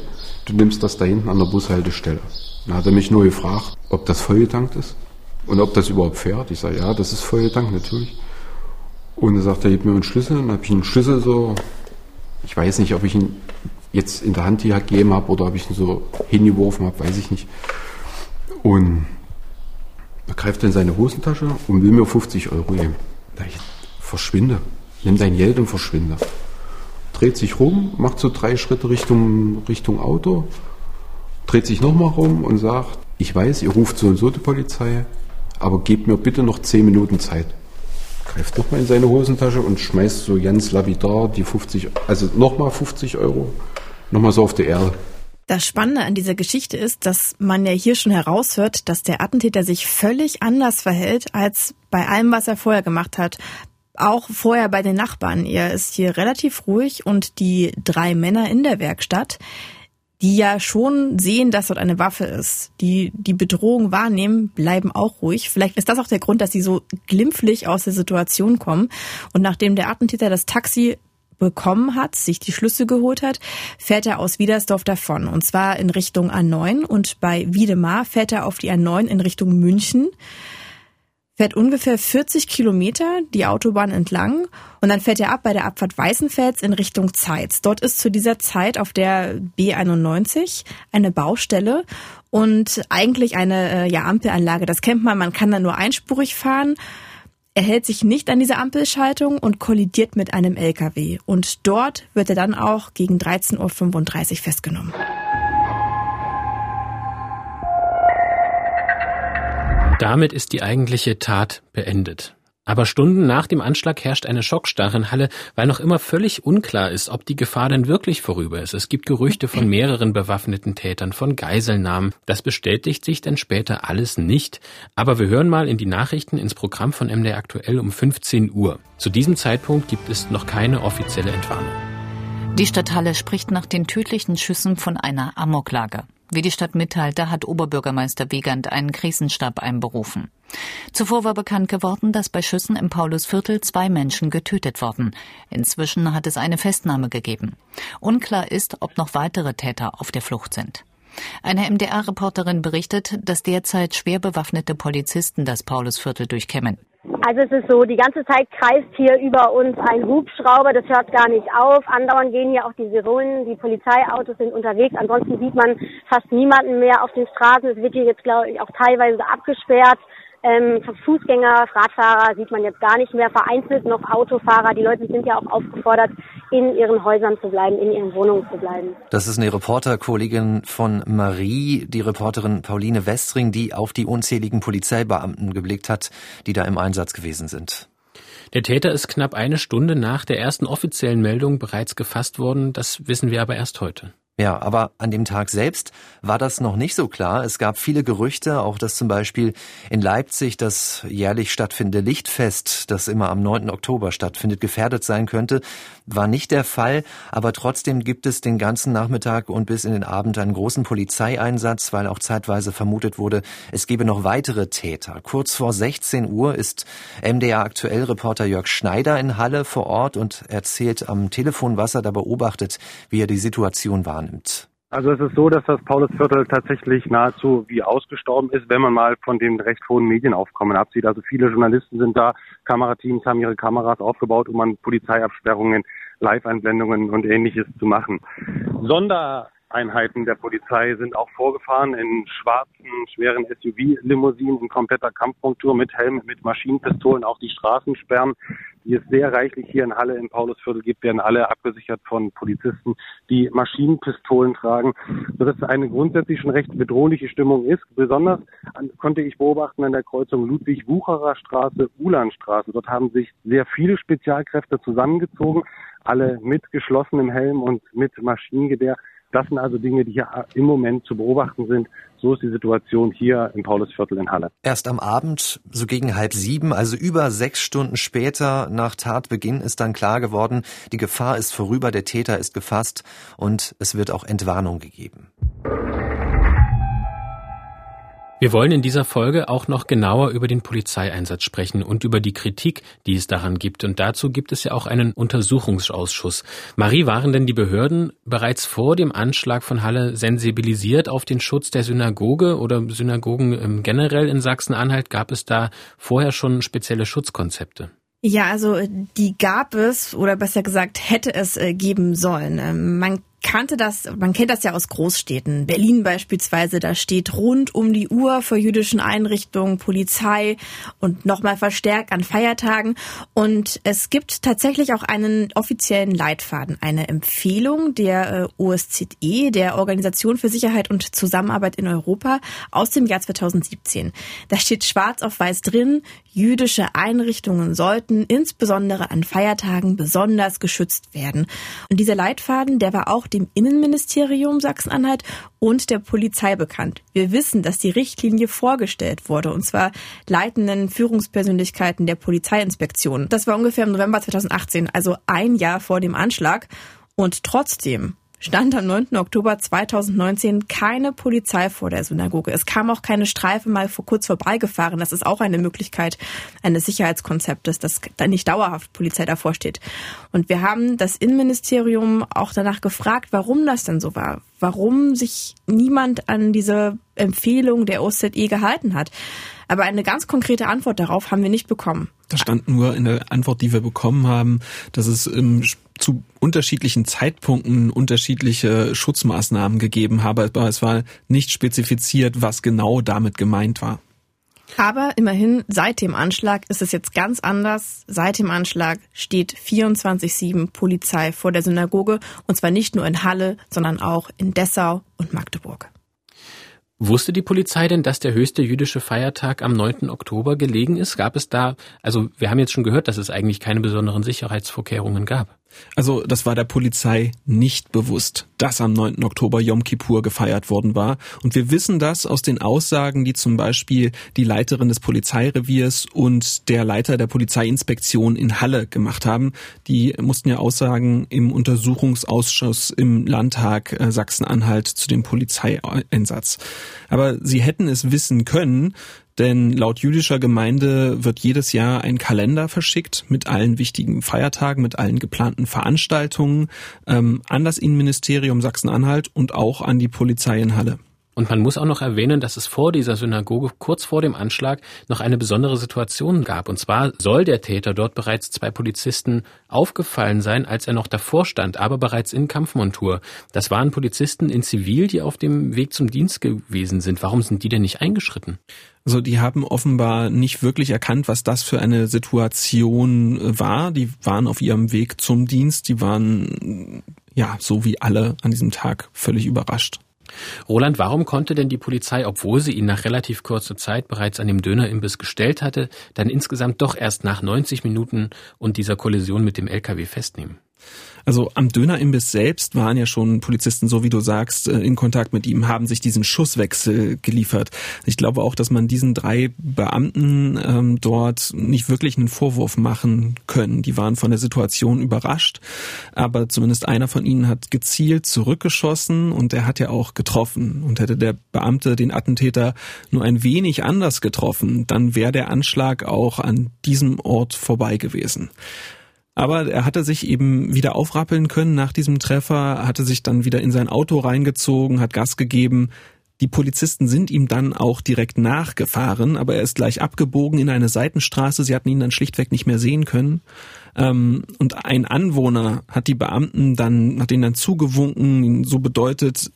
Du nimmst das da hinten an der Bushaltestelle. Dann hat er mich nur gefragt, ob das vollgetankt ist und ob das überhaupt fährt. Ich sage, ja, das ist vollgetankt, natürlich. Und er sagt, er gibt mir einen Schlüssel. Dann habe ich einen Schlüssel so, ich weiß nicht, ob ich ihn jetzt in der Hand gegeben habe oder ob ich ihn so hingeworfen habe, weiß ich nicht. Und er greift in seine Hosentasche und will mir 50 Euro geben. Ich verschwinde. Nimm dein Geld und verschwinde. Dreht sich rum, macht so drei Schritte Richtung, Richtung Auto, dreht sich nochmal rum und sagt, ich weiß, ihr ruft so und so die Polizei, aber gebt mir bitte noch 10 Minuten Zeit. Greift nochmal in seine Hosentasche und schmeißt so ganz lapidar die 50, also nochmal 50 Euro, nochmal so auf die Erde. Das Spannende an dieser Geschichte ist, dass man ja hier schon heraushört, dass der Attentäter sich völlig anders verhält als bei allem, was er vorher gemacht hat. Auch vorher bei den Nachbarn. Er ist hier relativ ruhig und die drei Männer in der Werkstatt, die ja schon sehen, dass dort eine Waffe ist, die die Bedrohung wahrnehmen, bleiben auch ruhig. Vielleicht ist das auch der Grund, dass sie so glimpflich aus der Situation kommen. Und nachdem der Attentäter das Taxi bekommen hat, sich die Schlüsse geholt hat, fährt er aus Wiedersdorf davon. Und zwar in Richtung A9 und bei Wiedemar fährt er auf die A9 in Richtung München fährt ungefähr 40 Kilometer die Autobahn entlang und dann fährt er ab bei der Abfahrt Weißenfels in Richtung Zeitz. Dort ist zu dieser Zeit auf der B91 eine Baustelle und eigentlich eine äh, ja, Ampelanlage. Das kennt man, man kann da nur einspurig fahren. Er hält sich nicht an diese Ampelschaltung und kollidiert mit einem LKW. Und dort wird er dann auch gegen 13.35 Uhr festgenommen. Damit ist die eigentliche Tat beendet. Aber Stunden nach dem Anschlag herrscht eine Schockstarre in Halle, weil noch immer völlig unklar ist, ob die Gefahr denn wirklich vorüber ist. Es gibt Gerüchte von mehreren bewaffneten Tätern, von Geiselnahmen. Das bestätigt sich dann später alles nicht. Aber wir hören mal in die Nachrichten ins Programm von MDR aktuell um 15 Uhr. Zu diesem Zeitpunkt gibt es noch keine offizielle Entwarnung. Die Stadt Halle spricht nach den tödlichen Schüssen von einer Amoklage. Wie die Stadt mitteilte, hat Oberbürgermeister Wiegand einen Krisenstab einberufen. Zuvor war bekannt geworden, dass bei Schüssen im Paulusviertel zwei Menschen getötet wurden. Inzwischen hat es eine Festnahme gegeben. Unklar ist, ob noch weitere Täter auf der Flucht sind. Eine MDR-Reporterin berichtet, dass derzeit schwer bewaffnete Polizisten das Paulusviertel durchkämmen. Also es ist so, die ganze Zeit kreist hier über uns ein Hubschrauber, das hört gar nicht auf. Andauernd gehen hier auch die Sironen, die Polizeiautos sind unterwegs. Ansonsten sieht man fast niemanden mehr auf den Straßen. Es wird hier jetzt, glaube ich, auch teilweise abgesperrt. Ähm, Fußgänger, Radfahrer sieht man jetzt gar nicht mehr, vereinzelt noch Autofahrer. Die Leute sind ja auch aufgefordert, in ihren Häusern zu bleiben, in ihren Wohnungen zu bleiben. Das ist eine Reporterkollegin von Marie, die Reporterin Pauline Westring, die auf die unzähligen Polizeibeamten geblickt hat, die da im Einsatz gewesen sind. Der Täter ist knapp eine Stunde nach der ersten offiziellen Meldung bereits gefasst worden. Das wissen wir aber erst heute. Ja, aber an dem Tag selbst war das noch nicht so klar. Es gab viele Gerüchte, auch dass zum Beispiel in Leipzig das jährlich stattfindende Lichtfest, das immer am 9. Oktober stattfindet, gefährdet sein könnte. War nicht der Fall, aber trotzdem gibt es den ganzen Nachmittag und bis in den Abend einen großen Polizeieinsatz, weil auch zeitweise vermutet wurde, es gebe noch weitere Täter. Kurz vor 16 Uhr ist MDR aktuell Reporter Jörg Schneider in Halle vor Ort und erzählt am Telefon, was er da beobachtet, wie er die Situation wahrnimmt? Also es ist so, dass das Paulusviertel tatsächlich nahezu wie ausgestorben ist, wenn man mal von dem recht hohen Medienaufkommen absieht. Also viele Journalisten sind da, Kamerateams haben ihre Kameras aufgebaut, um an Polizeiabsperrungen, Live-Einblendungen und ähnliches zu machen. Sonder Einheiten der Polizei sind auch vorgefahren in schwarzen, schweren SUV-Limousinen in kompletter Kampfmontur mit Helm, mit Maschinenpistolen, auch die Straßensperren, die es sehr reichlich hier in Halle im Paulusviertel gibt, werden alle abgesichert von Polizisten, die Maschinenpistolen tragen, sodass es eine grundsätzlich schon recht bedrohliche Stimmung ist. Besonders konnte ich beobachten an der Kreuzung Ludwig-Wucherer Straße, Ulanstraße. Dort haben sich sehr viele Spezialkräfte zusammengezogen, alle mit geschlossenem Helm und mit Maschinengewehr das sind also Dinge, die hier im Moment zu beobachten sind. So ist die Situation hier im Paulusviertel in Halle. Erst am Abend, so gegen halb sieben, also über sechs Stunden später nach Tatbeginn, ist dann klar geworden, die Gefahr ist vorüber, der Täter ist gefasst und es wird auch Entwarnung gegeben. Wir wollen in dieser Folge auch noch genauer über den Polizeieinsatz sprechen und über die Kritik, die es daran gibt. Und dazu gibt es ja auch einen Untersuchungsausschuss. Marie, waren denn die Behörden bereits vor dem Anschlag von Halle sensibilisiert auf den Schutz der Synagoge oder Synagogen generell in Sachsen-Anhalt? Gab es da vorher schon spezielle Schutzkonzepte? Ja, also die gab es oder besser gesagt hätte es äh, geben sollen. Ähm, man kannte das, man kennt das ja aus Großstädten. Berlin beispielsweise, da steht rund um die Uhr vor jüdischen Einrichtungen Polizei und nochmal verstärkt an Feiertagen. Und es gibt tatsächlich auch einen offiziellen Leitfaden, eine Empfehlung der äh, OSZE, der Organisation für Sicherheit und Zusammenarbeit in Europa aus dem Jahr 2017. Da steht schwarz auf weiß drin, jüdische Einrichtungen sollten insbesondere an Feiertagen besonders geschützt werden. Und dieser Leitfaden, der war auch dem Innenministerium Sachsen-Anhalt und der Polizei bekannt. Wir wissen, dass die Richtlinie vorgestellt wurde, und zwar leitenden Führungspersönlichkeiten der Polizeiinspektion. Das war ungefähr im November 2018, also ein Jahr vor dem Anschlag. Und trotzdem stand am 9. Oktober 2019 keine Polizei vor der Synagoge. Es kam auch keine Streife mal vor, kurz vorbeigefahren. Das ist auch eine Möglichkeit eines Sicherheitskonzeptes, dass da nicht dauerhaft Polizei davor steht. Und wir haben das Innenministerium auch danach gefragt, warum das denn so war. Warum sich niemand an diese Empfehlung der OZE gehalten hat. Aber eine ganz konkrete Antwort darauf haben wir nicht bekommen. Da stand nur in der Antwort, die wir bekommen haben, dass es im zu unterschiedlichen Zeitpunkten unterschiedliche Schutzmaßnahmen gegeben habe, aber es war nicht spezifiziert, was genau damit gemeint war. Aber immerhin, seit dem Anschlag ist es jetzt ganz anders. Seit dem Anschlag steht 24-7 Polizei vor der Synagoge und zwar nicht nur in Halle, sondern auch in Dessau und Magdeburg. Wusste die Polizei denn, dass der höchste jüdische Feiertag am 9. Oktober gelegen ist? Gab es da, also wir haben jetzt schon gehört, dass es eigentlich keine besonderen Sicherheitsvorkehrungen gab. Also das war der Polizei nicht bewusst, dass am 9. Oktober Yom Kippur gefeiert worden war. Und wir wissen das aus den Aussagen, die zum Beispiel die Leiterin des Polizeireviers und der Leiter der Polizeiinspektion in Halle gemacht haben. Die mussten ja Aussagen im Untersuchungsausschuss im Landtag äh, Sachsen-Anhalt zu dem Polizeieinsatz. Aber sie hätten es wissen können, denn laut jüdischer Gemeinde wird jedes Jahr ein Kalender verschickt mit allen wichtigen Feiertagen, mit allen geplanten Veranstaltungen ähm, an das Innenministerium Sachsen-Anhalt und auch an die Polizei in Halle. Und man muss auch noch erwähnen, dass es vor dieser Synagoge, kurz vor dem Anschlag, noch eine besondere Situation gab. Und zwar soll der Täter dort bereits zwei Polizisten aufgefallen sein, als er noch davor stand, aber bereits in Kampfmontur. Das waren Polizisten in Zivil, die auf dem Weg zum Dienst gewesen sind. Warum sind die denn nicht eingeschritten? Also die haben offenbar nicht wirklich erkannt, was das für eine Situation war. Die waren auf ihrem Weg zum Dienst. Die waren, ja, so wie alle an diesem Tag völlig überrascht. Roland, warum konnte denn die Polizei, obwohl sie ihn nach relativ kurzer Zeit bereits an dem Dönerimbiss gestellt hatte, dann insgesamt doch erst nach 90 Minuten und dieser Kollision mit dem LKW festnehmen? Also am Dönerimbiss selbst waren ja schon Polizisten, so wie du sagst, äh, in Kontakt mit ihm, haben sich diesen Schusswechsel geliefert. Ich glaube auch, dass man diesen drei Beamten ähm, dort nicht wirklich einen Vorwurf machen können. Die waren von der Situation überrascht, aber zumindest einer von ihnen hat gezielt zurückgeschossen und er hat ja auch getroffen. Und hätte der Beamte den Attentäter nur ein wenig anders getroffen, dann wäre der Anschlag auch an diesem Ort vorbei gewesen. Aber er hatte sich eben wieder aufrappeln können nach diesem Treffer, hatte sich dann wieder in sein Auto reingezogen, hat Gas gegeben. Die Polizisten sind ihm dann auch direkt nachgefahren, aber er ist gleich abgebogen in eine Seitenstraße. Sie hatten ihn dann schlichtweg nicht mehr sehen können. Ähm, und ein Anwohner hat die Beamten dann, hat ihnen dann zugewunken, so bedeutet,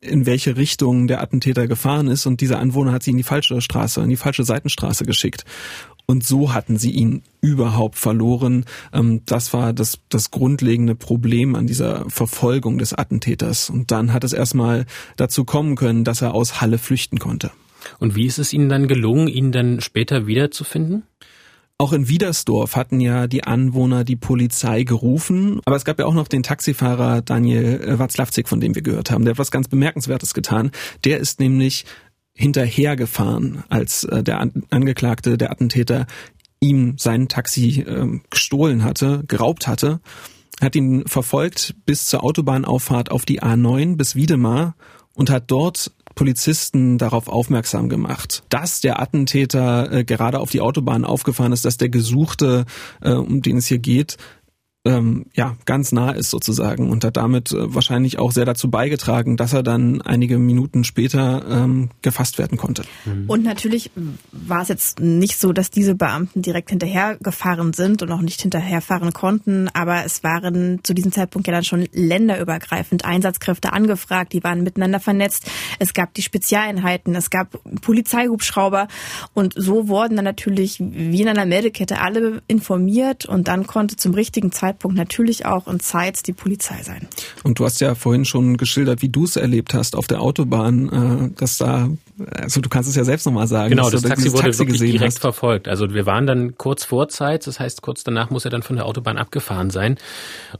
in welche Richtung der Attentäter gefahren ist und dieser Anwohner hat sie in die falsche Straße, in die falsche Seitenstraße geschickt. Und so hatten sie ihn überhaupt verloren. Ähm, das war das, das grundlegende Problem an dieser Verfolgung des Attentäters. Und dann hat es erstmal dazu kommen können, dass er aus Halle flüchten konnte. Und wie ist es Ihnen dann gelungen, ihn dann später wiederzufinden? Auch in Wiedersdorf hatten ja die Anwohner die Polizei gerufen, aber es gab ja auch noch den Taxifahrer Daniel Watzlawczyk, von dem wir gehört haben. Der hat was ganz Bemerkenswertes getan. Der ist nämlich hinterhergefahren, als äh, der Angeklagte, der Attentäter, ihm sein Taxi äh, gestohlen hatte, geraubt hatte, hat ihn verfolgt bis zur Autobahnauffahrt auf die A9 bis Wiedemar und hat dort Polizisten darauf aufmerksam gemacht, dass der Attentäter äh, gerade auf die Autobahn aufgefahren ist, dass der Gesuchte, äh, um den es hier geht, ähm, ja ganz nah ist sozusagen und hat damit äh, wahrscheinlich auch sehr dazu beigetragen, dass er dann einige Minuten später ähm, gefasst werden konnte. Mhm. Und natürlich war es jetzt nicht so, dass diese Beamten direkt hinterhergefahren sind und auch nicht hinterherfahren konnten, aber es waren zu diesem Zeitpunkt ja dann schon länderübergreifend Einsatzkräfte angefragt, die waren miteinander vernetzt. Es gab die Spezialeinheiten, es gab Polizeihubschrauber und so wurden dann natürlich wie in einer Meldekette alle informiert und dann konnte zum richtigen Zeitpunkt Zeitpunkt natürlich auch in Zeit die Polizei sein. Und du hast ja vorhin schon geschildert, wie du es erlebt hast auf der Autobahn, äh, dass da Also du kannst es ja selbst nochmal sagen. Genau, das Taxi wurde Taxi wirklich direkt hast. verfolgt. Also wir waren dann kurz vor Zeit, das heißt kurz danach muss er dann von der Autobahn abgefahren sein.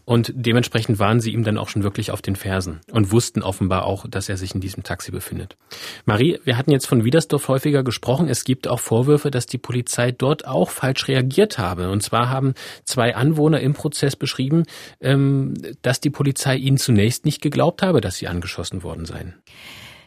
Und dementsprechend waren sie ihm dann auch schon wirklich auf den Fersen und wussten offenbar auch, dass er sich in diesem Taxi befindet. Marie, wir hatten jetzt von Wiedersdorf häufiger gesprochen. Es gibt auch Vorwürfe, dass die Polizei dort auch falsch reagiert habe. Und zwar haben zwei Anwohner im Prozess beschrieben, ähm, dass die Polizei ihnen zunächst nicht geglaubt habe, dass sie angeschossen worden seien.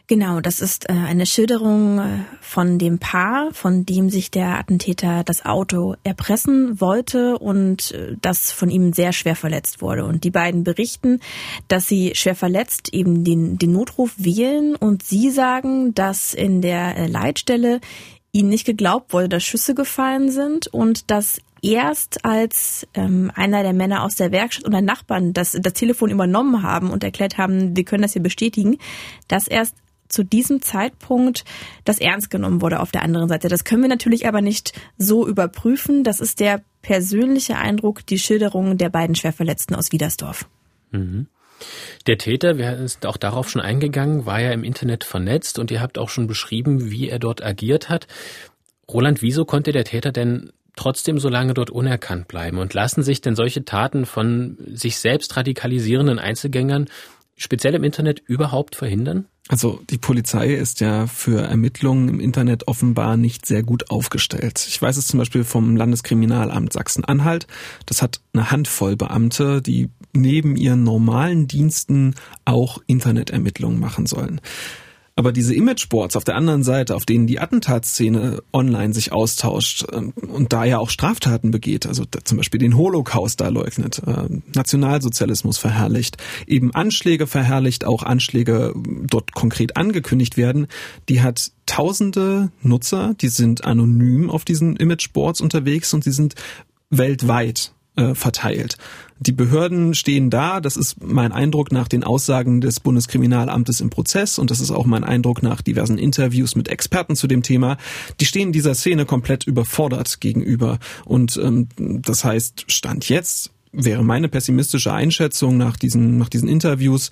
Genau, das ist äh, eine Schilderung äh, von dem Paar, von dem sich der Attentäter das Auto erpressen wollte und äh, das von ihm sehr schwer verletzt wurde. Und die beiden berichten, dass sie schwer verletzt eben den, den Notruf wählen und sie sagen, dass in der Leitstelle ihnen nicht geglaubt wurde, dass Schüsse gefallen sind und dass erst als ähm, einer der Männer aus der Werkstatt und ein Nachbarn das, das Telefon übernommen haben und erklärt haben, wir können das hier bestätigen, dass erst zu diesem Zeitpunkt das ernst genommen wurde auf der anderen Seite. Das können wir natürlich aber nicht so überprüfen. Das ist der persönliche Eindruck, die Schilderung der beiden Schwerverletzten aus Wiedersdorf. Mhm. Der Täter, wir sind auch darauf schon eingegangen, war ja im Internet vernetzt und ihr habt auch schon beschrieben, wie er dort agiert hat. Roland, wieso konnte der Täter denn trotzdem so lange dort unerkannt bleiben? Und lassen sich denn solche Taten von sich selbst radikalisierenden Einzelgängern speziell im Internet überhaupt verhindern? Also die Polizei ist ja für Ermittlungen im Internet offenbar nicht sehr gut aufgestellt. Ich weiß es zum Beispiel vom Landeskriminalamt Sachsen-Anhalt. Das hat eine Handvoll Beamte, die neben ihren normalen Diensten auch Internetermittlungen machen sollen. Aber diese Imageboards auf der anderen Seite, auf denen die Attentatsszene online sich austauscht ähm, und da ja auch Straftaten begeht, also zum Beispiel den Holocaust da leugnet, äh, Nationalsozialismus verherrlicht, eben Anschläge verherrlicht, auch Anschläge dort konkret angekündigt werden, die hat tausende Nutzer, die sind anonym auf diesen Imageboards unterwegs und die sind weltweit äh, verteilt. Die Behörden stehen da, das ist mein Eindruck nach den Aussagen des Bundeskriminalamtes im Prozess und das ist auch mein Eindruck nach diversen Interviews mit Experten zu dem Thema. Die stehen dieser Szene komplett überfordert gegenüber. Und ähm, das heißt, Stand jetzt wäre meine pessimistische Einschätzung nach diesen, nach diesen Interviews,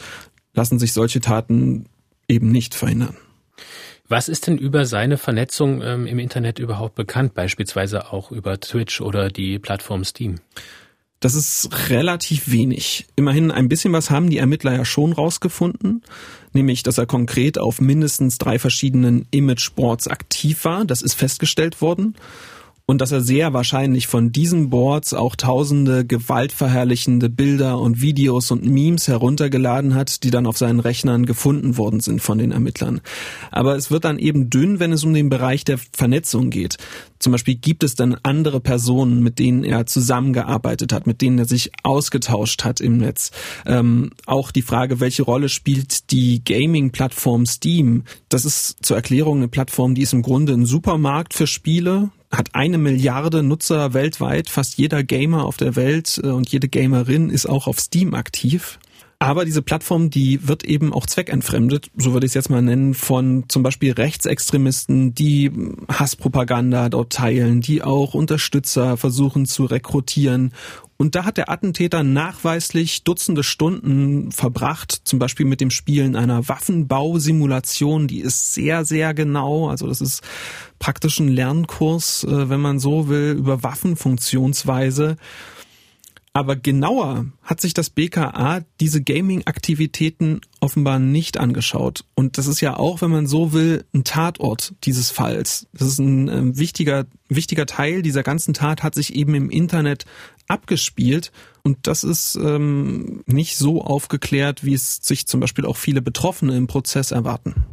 lassen sich solche Taten eben nicht verhindern. Was ist denn über seine Vernetzung ähm, im Internet überhaupt bekannt, beispielsweise auch über Twitch oder die Plattform Steam? Das ist relativ wenig. Immerhin ein bisschen was haben die Ermittler ja schon rausgefunden, nämlich dass er konkret auf mindestens drei verschiedenen Imageboards aktiv war. Das ist festgestellt worden und dass er sehr wahrscheinlich von diesen Boards auch tausende gewaltverherrlichende Bilder und Videos und Memes heruntergeladen hat, die dann auf seinen Rechnern gefunden worden sind von den Ermittlern. Aber es wird dann eben dünn, wenn es um den Bereich der Vernetzung geht. Zum Beispiel gibt es dann andere Personen, mit denen er zusammengearbeitet hat, mit denen er sich ausgetauscht hat im Netz. Ähm, auch die Frage, welche Rolle spielt die Gaming-Plattform Steam? Das ist zur Erklärung eine Plattform, die ist im Grunde ein Supermarkt für Spiele hat eine Milliarde Nutzer weltweit. Fast jeder Gamer auf der Welt äh, und jede Gamerin ist auch auf Steam aktiv. Aber diese Plattform, die wird eben auch zweckentfremdet, so würde ich es jetzt mal nennen, von zum Beispiel Rechtsextremisten, die Hasspropaganda dort teilen, die auch Unterstützer versuchen zu rekrutieren und da hat der Attentäter nachweislich Dutzende Stunden verbracht, zum Beispiel mit dem Spielen einer Waffenbausimulation, die ist sehr, sehr genau. Also das ist praktisch ein Lernkurs, äh, wenn man so will, über Waffenfunktionsweise. Aber genauer hat sich das BKA diese Gaming-Aktivitäten offenbar nicht angeschaut. Und das ist ja auch, wenn man so will, ein Tatort dieses Falls. Das ist ein äh, wichtiger, wichtiger Teil dieser ganzen Tat hat sich eben im Internet abgespielt. Und das ist ähm, nicht so aufgeklärt, wie es sich zum Beispiel auch viele Betroffene im Prozess erwarten.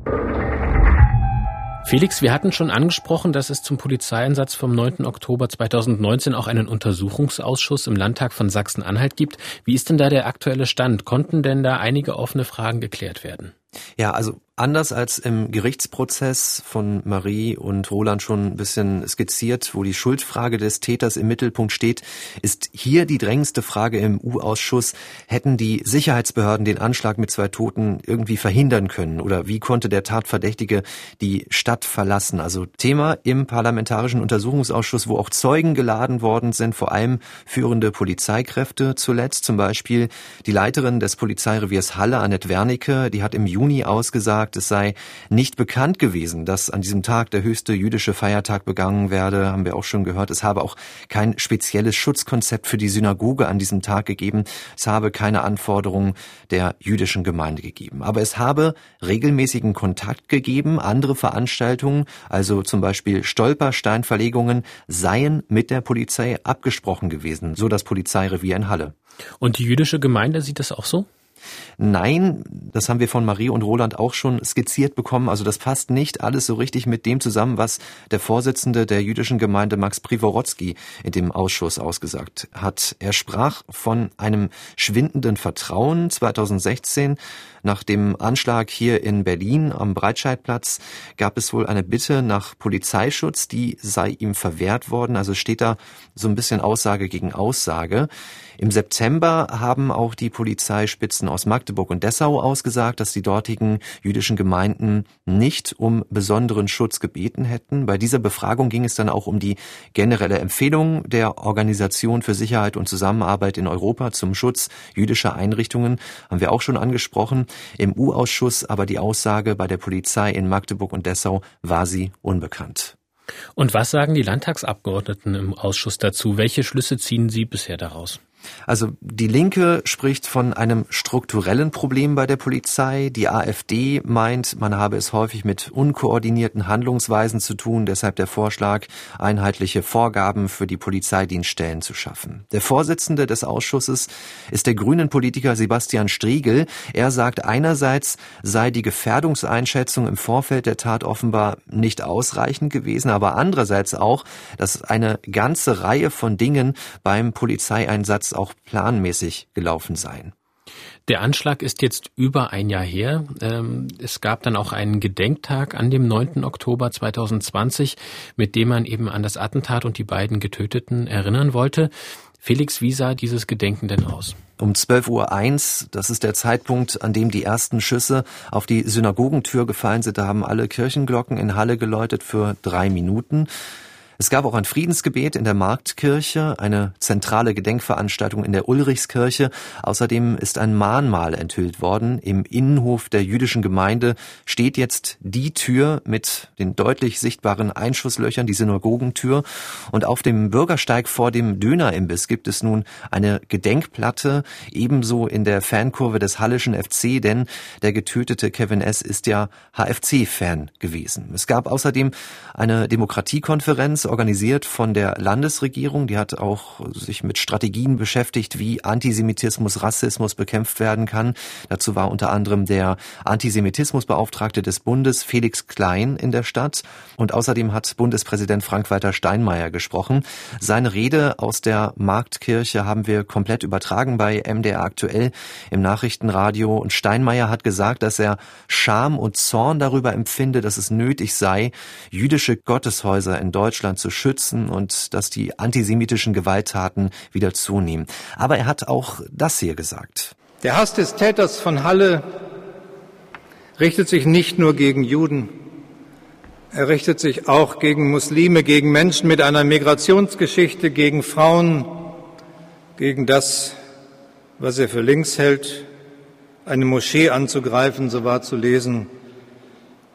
Felix, wir hatten schon angesprochen, dass es zum Polizeieinsatz vom 9. Oktober 2019 auch einen Untersuchungsausschuss im Landtag von Sachsen-Anhalt gibt. Wie ist denn da der aktuelle Stand? Konnten denn da einige offene Fragen geklärt werden? Ja, also Anders als im Gerichtsprozess von Marie und Roland schon ein bisschen skizziert, wo die Schuldfrage des Täters im Mittelpunkt steht, ist hier die drängendste Frage im U-Ausschuss, hätten die Sicherheitsbehörden den Anschlag mit zwei Toten irgendwie verhindern können? Oder wie konnte der Tatverdächtige die Stadt verlassen? Also Thema im Parlamentarischen Untersuchungsausschuss, wo auch Zeugen geladen worden sind, vor allem führende Polizeikräfte zuletzt, zum Beispiel die Leiterin des Polizeireviers Halle, Annette Wernicke, die hat im Juni Juni ausgesagt, es sei nicht bekannt gewesen, dass an diesem Tag der höchste jüdische Feiertag begangen werde, haben wir auch schon gehört. Es habe auch kein spezielles Schutzkonzept für die Synagoge an diesem Tag gegeben. Es habe keine Anforderungen der jüdischen Gemeinde gegeben. Aber es habe regelmäßigen Kontakt gegeben. Andere Veranstaltungen, also zum Beispiel Stolpersteinverlegungen, seien mit der Polizei abgesprochen gewesen, so das Polizeirevier in Halle. Und die jüdische Gemeinde sieht das auch so? Nein, das haben wir von Marie und Roland auch schon skizziert bekommen. Also das passt nicht alles so richtig mit dem zusammen, was der Vorsitzende der jüdischen Gemeinde Max Privorotsky in dem Ausschuss ausgesagt hat. Er sprach von einem schwindenden Vertrauen 2016. Nach dem Anschlag hier in Berlin am Breitscheidplatz gab es wohl eine Bitte nach Polizeischutz, die sei ihm verwehrt worden. Also steht da so ein bisschen Aussage gegen Aussage. Im September haben auch die Polizeispitzen aus Magdeburg und Dessau ausgesagt, dass die dortigen jüdischen Gemeinden nicht um besonderen Schutz gebeten hätten. Bei dieser Befragung ging es dann auch um die generelle Empfehlung der Organisation für Sicherheit und Zusammenarbeit in Europa zum Schutz jüdischer Einrichtungen, haben wir auch schon angesprochen. Im U-Ausschuss aber die Aussage bei der Polizei in Magdeburg und Dessau war sie unbekannt. Und was sagen die Landtagsabgeordneten im Ausschuss dazu? Welche Schlüsse ziehen Sie bisher daraus? Also die Linke spricht von einem strukturellen Problem bei der Polizei. Die AfD meint, man habe es häufig mit unkoordinierten Handlungsweisen zu tun. Deshalb der Vorschlag, einheitliche Vorgaben für die Polizeidienststellen zu schaffen. Der Vorsitzende des Ausschusses ist der grünen Politiker Sebastian Striegel. Er sagt, einerseits sei die Gefährdungseinschätzung im Vorfeld der Tat offenbar nicht ausreichend gewesen, aber andererseits auch, dass eine ganze Reihe von Dingen beim Polizeieinsatz auch planmäßig gelaufen seien. Der Anschlag ist jetzt über ein Jahr her. Ähm, es gab dann auch einen Gedenktag an dem 9. Oktober 2020, mit dem man eben an das Attentat und die beiden Getöteten erinnern wollte. Felix, wie sah dieses Gedenken denn aus? Um 12.01 Uhr, das ist der Zeitpunkt, an dem die ersten Schüsse auf die Synagogentür gefallen sind. Da haben alle Kirchenglocken in Halle geläutet für drei Minuten. Es gab auch ein Friedensgebet in der Marktkirche, eine zentrale Gedenkveranstaltung in der Ulrichskirche. Außerdem ist ein Mahnmal enthüllt worden. Im Innenhof der jüdischen Gemeinde steht jetzt die Tür mit den deutlich sichtbaren Einschusslöchern, die Synagogentür. Und auf dem Bürgersteig vor dem Dönerimbiss gibt es nun eine Gedenkplatte, ebenso in der Fankurve des Hallischen FC, denn der getötete Kevin S. ist ja HFC-Fan gewesen. Es gab außerdem eine Demokratiekonferenz organisiert von der Landesregierung. Die hat auch sich mit Strategien beschäftigt, wie Antisemitismus, Rassismus bekämpft werden kann. Dazu war unter anderem der Antisemitismusbeauftragte des Bundes Felix Klein in der Stadt. Und außerdem hat Bundespräsident Frank-Walter Steinmeier gesprochen. Seine Rede aus der Marktkirche haben wir komplett übertragen bei MDR aktuell im Nachrichtenradio. Und Steinmeier hat gesagt, dass er Scham und Zorn darüber empfinde, dass es nötig sei, jüdische Gotteshäuser in Deutschland Deutschland zu schützen und dass die antisemitischen Gewalttaten wieder zunehmen. Aber er hat auch das hier gesagt. Der Hass des Täters von Halle richtet sich nicht nur gegen Juden, er richtet sich auch gegen Muslime, gegen Menschen mit einer Migrationsgeschichte, gegen Frauen, gegen das, was er für links hält. Eine Moschee anzugreifen, so war zu lesen,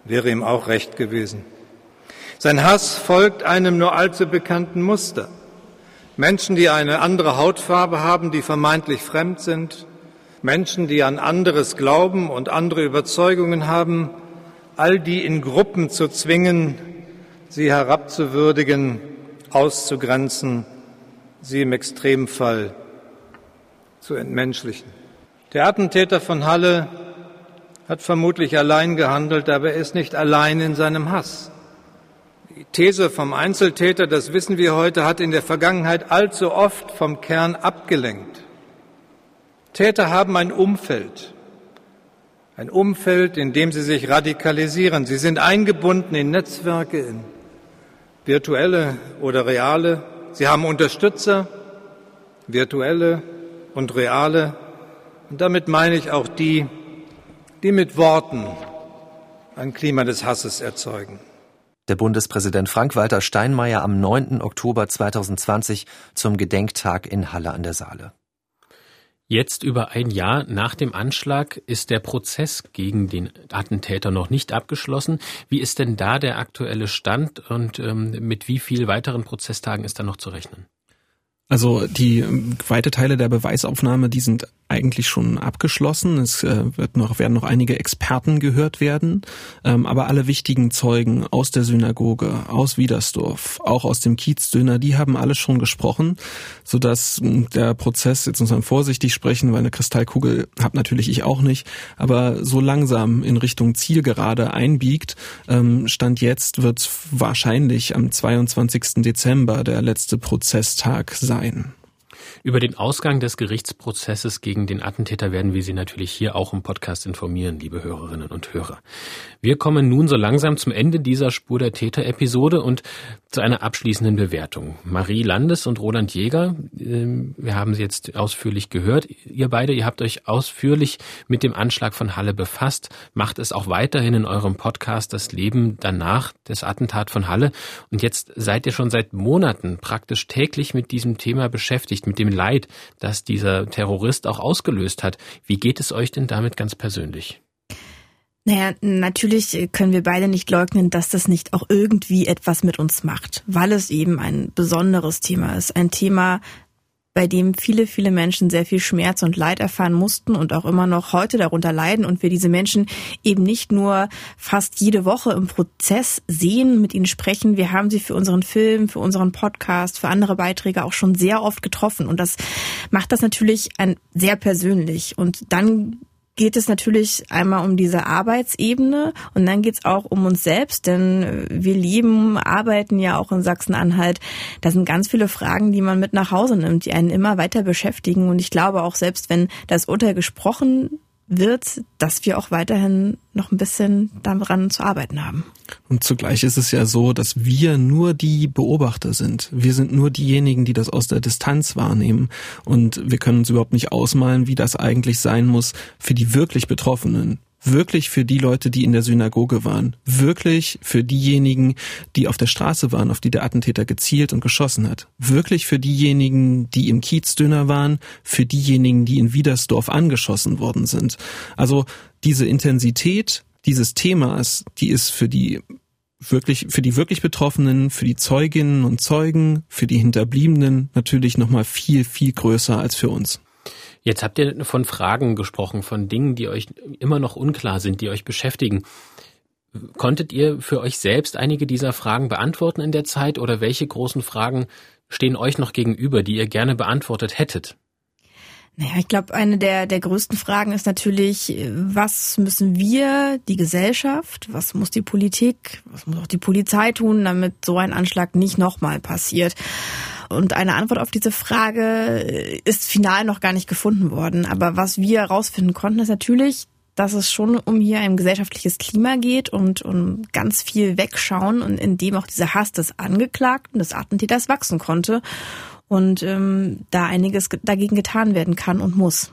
wäre ihm auch recht gewesen. Sein Hass folgt einem nur allzu bekannten Muster. Menschen, die eine andere Hautfarbe haben, die vermeintlich fremd sind, Menschen, die an anderes glauben und andere Überzeugungen haben, all die in Gruppen zu zwingen, sie herabzuwürdigen, auszugrenzen, sie im Extremfall zu entmenschlichen. Der Attentäter von Halle hat vermutlich allein gehandelt, aber er ist nicht allein in seinem Hass. Die These vom Einzeltäter, das wissen wir heute, hat in der Vergangenheit allzu oft vom Kern abgelenkt. Täter haben ein Umfeld, ein Umfeld, in dem sie sich radikalisieren. Sie sind eingebunden in Netzwerke, in virtuelle oder reale. Sie haben Unterstützer, virtuelle und reale. Und damit meine ich auch die, die mit Worten ein Klima des Hasses erzeugen der Bundespräsident Frank-Walter Steinmeier am 9. Oktober 2020 zum Gedenktag in Halle an der Saale. Jetzt über ein Jahr nach dem Anschlag ist der Prozess gegen den Attentäter noch nicht abgeschlossen. Wie ist denn da der aktuelle Stand und ähm, mit wie vielen weiteren Prozesstagen ist da noch zu rechnen? Also die ähm, weite Teile der Beweisaufnahme, die sind eigentlich schon abgeschlossen. Es äh, wird noch, werden noch einige Experten gehört werden. Ähm, aber alle wichtigen Zeugen aus der Synagoge, aus Wiedersdorf, auch aus dem Kiezdöner, die haben alle schon gesprochen, sodass hm, der Prozess, jetzt muss man vorsichtig sprechen, weil eine Kristallkugel habe natürlich ich auch nicht, aber so langsam in Richtung Zielgerade einbiegt. Ähm, Stand jetzt wird wahrscheinlich am 22. Dezember der letzte Prozesstag sein. Über den Ausgang des Gerichtsprozesses gegen den Attentäter werden wir Sie natürlich hier auch im Podcast informieren, liebe Hörerinnen und Hörer. Wir kommen nun so langsam zum Ende dieser Spur der Täter-Episode und zu einer abschließenden Bewertung. Marie Landes und Roland Jäger, ähm, wir haben Sie jetzt ausführlich gehört. Ihr beide, ihr habt euch ausführlich mit dem Anschlag von Halle befasst, macht es auch weiterhin in eurem Podcast Das Leben danach des Attentat von Halle. Und jetzt seid ihr schon seit Monaten praktisch täglich mit diesem Thema beschäftigt, mit dem Leid, das dieser Terrorist auch ausgelöst hat. Wie geht es euch denn damit ganz persönlich? Naja, natürlich können wir beide nicht leugnen, dass das nicht auch irgendwie etwas mit uns macht, weil es eben ein besonderes Thema ist. Ein Thema, bei dem viele, viele Menschen sehr viel Schmerz und Leid erfahren mussten und auch immer noch heute darunter leiden und wir diese Menschen eben nicht nur fast jede Woche im Prozess sehen, mit ihnen sprechen. Wir haben sie für unseren Film, für unseren Podcast, für andere Beiträge auch schon sehr oft getroffen und das macht das natürlich ein sehr persönlich und dann geht es natürlich einmal um diese Arbeitsebene und dann geht es auch um uns selbst, denn wir leben, arbeiten ja auch in Sachsen-Anhalt. Da sind ganz viele Fragen, die man mit nach Hause nimmt, die einen immer weiter beschäftigen. Und ich glaube auch selbst, wenn das Urteil gesprochen wird, dass wir auch weiterhin noch ein bisschen daran zu arbeiten haben. Und zugleich ist es ja so, dass wir nur die Beobachter sind. Wir sind nur diejenigen, die das aus der Distanz wahrnehmen. Und wir können uns überhaupt nicht ausmalen, wie das eigentlich sein muss für die wirklich Betroffenen wirklich für die Leute, die in der Synagoge waren, wirklich für diejenigen, die auf der Straße waren, auf die der Attentäter gezielt und geschossen hat, wirklich für diejenigen, die im Kiezdöner waren, für diejenigen, die in Wiedersdorf angeschossen worden sind. Also diese Intensität dieses Themas, die ist für die wirklich, für die wirklich Betroffenen, für die Zeuginnen und Zeugen, für die Hinterbliebenen natürlich nochmal viel, viel größer als für uns. Jetzt habt ihr von Fragen gesprochen, von Dingen, die euch immer noch unklar sind, die euch beschäftigen. Konntet ihr für euch selbst einige dieser Fragen beantworten in der Zeit oder welche großen Fragen stehen euch noch gegenüber, die ihr gerne beantwortet hättet? Naja, ich glaube, eine der, der größten Fragen ist natürlich, was müssen wir, die Gesellschaft, was muss die Politik, was muss auch die Polizei tun, damit so ein Anschlag nicht nochmal passiert? Und eine Antwort auf diese Frage ist final noch gar nicht gefunden worden. Aber was wir herausfinden konnten, ist natürlich, dass es schon um hier ein gesellschaftliches Klima geht und um ganz viel Wegschauen und in dem auch dieser Hass des Angeklagten, des Attentäters wachsen konnte und ähm, da einiges dagegen getan werden kann und muss.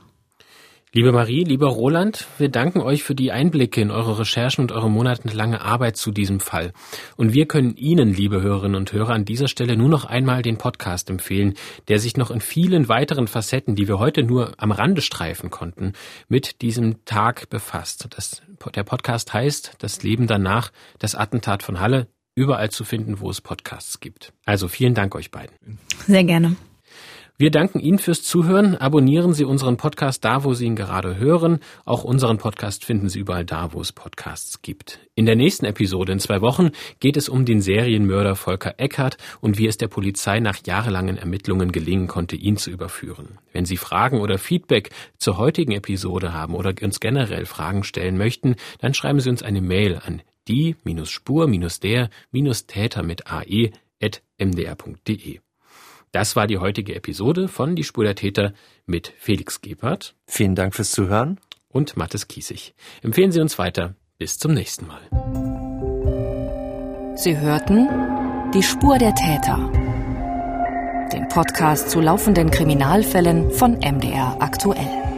Liebe Marie, lieber Roland, wir danken euch für die Einblicke in eure Recherchen und eure monatelange Arbeit zu diesem Fall. Und wir können Ihnen, liebe Hörerinnen und Hörer, an dieser Stelle nur noch einmal den Podcast empfehlen, der sich noch in vielen weiteren Facetten, die wir heute nur am Rande streifen konnten, mit diesem Tag befasst. Das, der Podcast heißt Das Leben danach, das Attentat von Halle, überall zu finden, wo es Podcasts gibt. Also vielen Dank euch beiden. Sehr gerne. Wir danken Ihnen fürs Zuhören. Abonnieren Sie unseren Podcast da, wo Sie ihn gerade hören. Auch unseren Podcast finden Sie überall da, wo es Podcasts gibt. In der nächsten Episode in zwei Wochen geht es um den Serienmörder Volker Eckhardt und wie es der Polizei nach jahrelangen Ermittlungen gelingen konnte, ihn zu überführen. Wenn Sie Fragen oder Feedback zur heutigen Episode haben oder uns generell Fragen stellen möchten, dann schreiben Sie uns eine Mail an die-spur-der-täter mit ae.mdr.de. Das war die heutige Episode von Die Spur der Täter mit Felix Gebhardt. Vielen Dank fürs Zuhören. Und Mathis Kiesig. Empfehlen Sie uns weiter. Bis zum nächsten Mal. Sie hörten Die Spur der Täter. Den Podcast zu laufenden Kriminalfällen von MDR aktuell.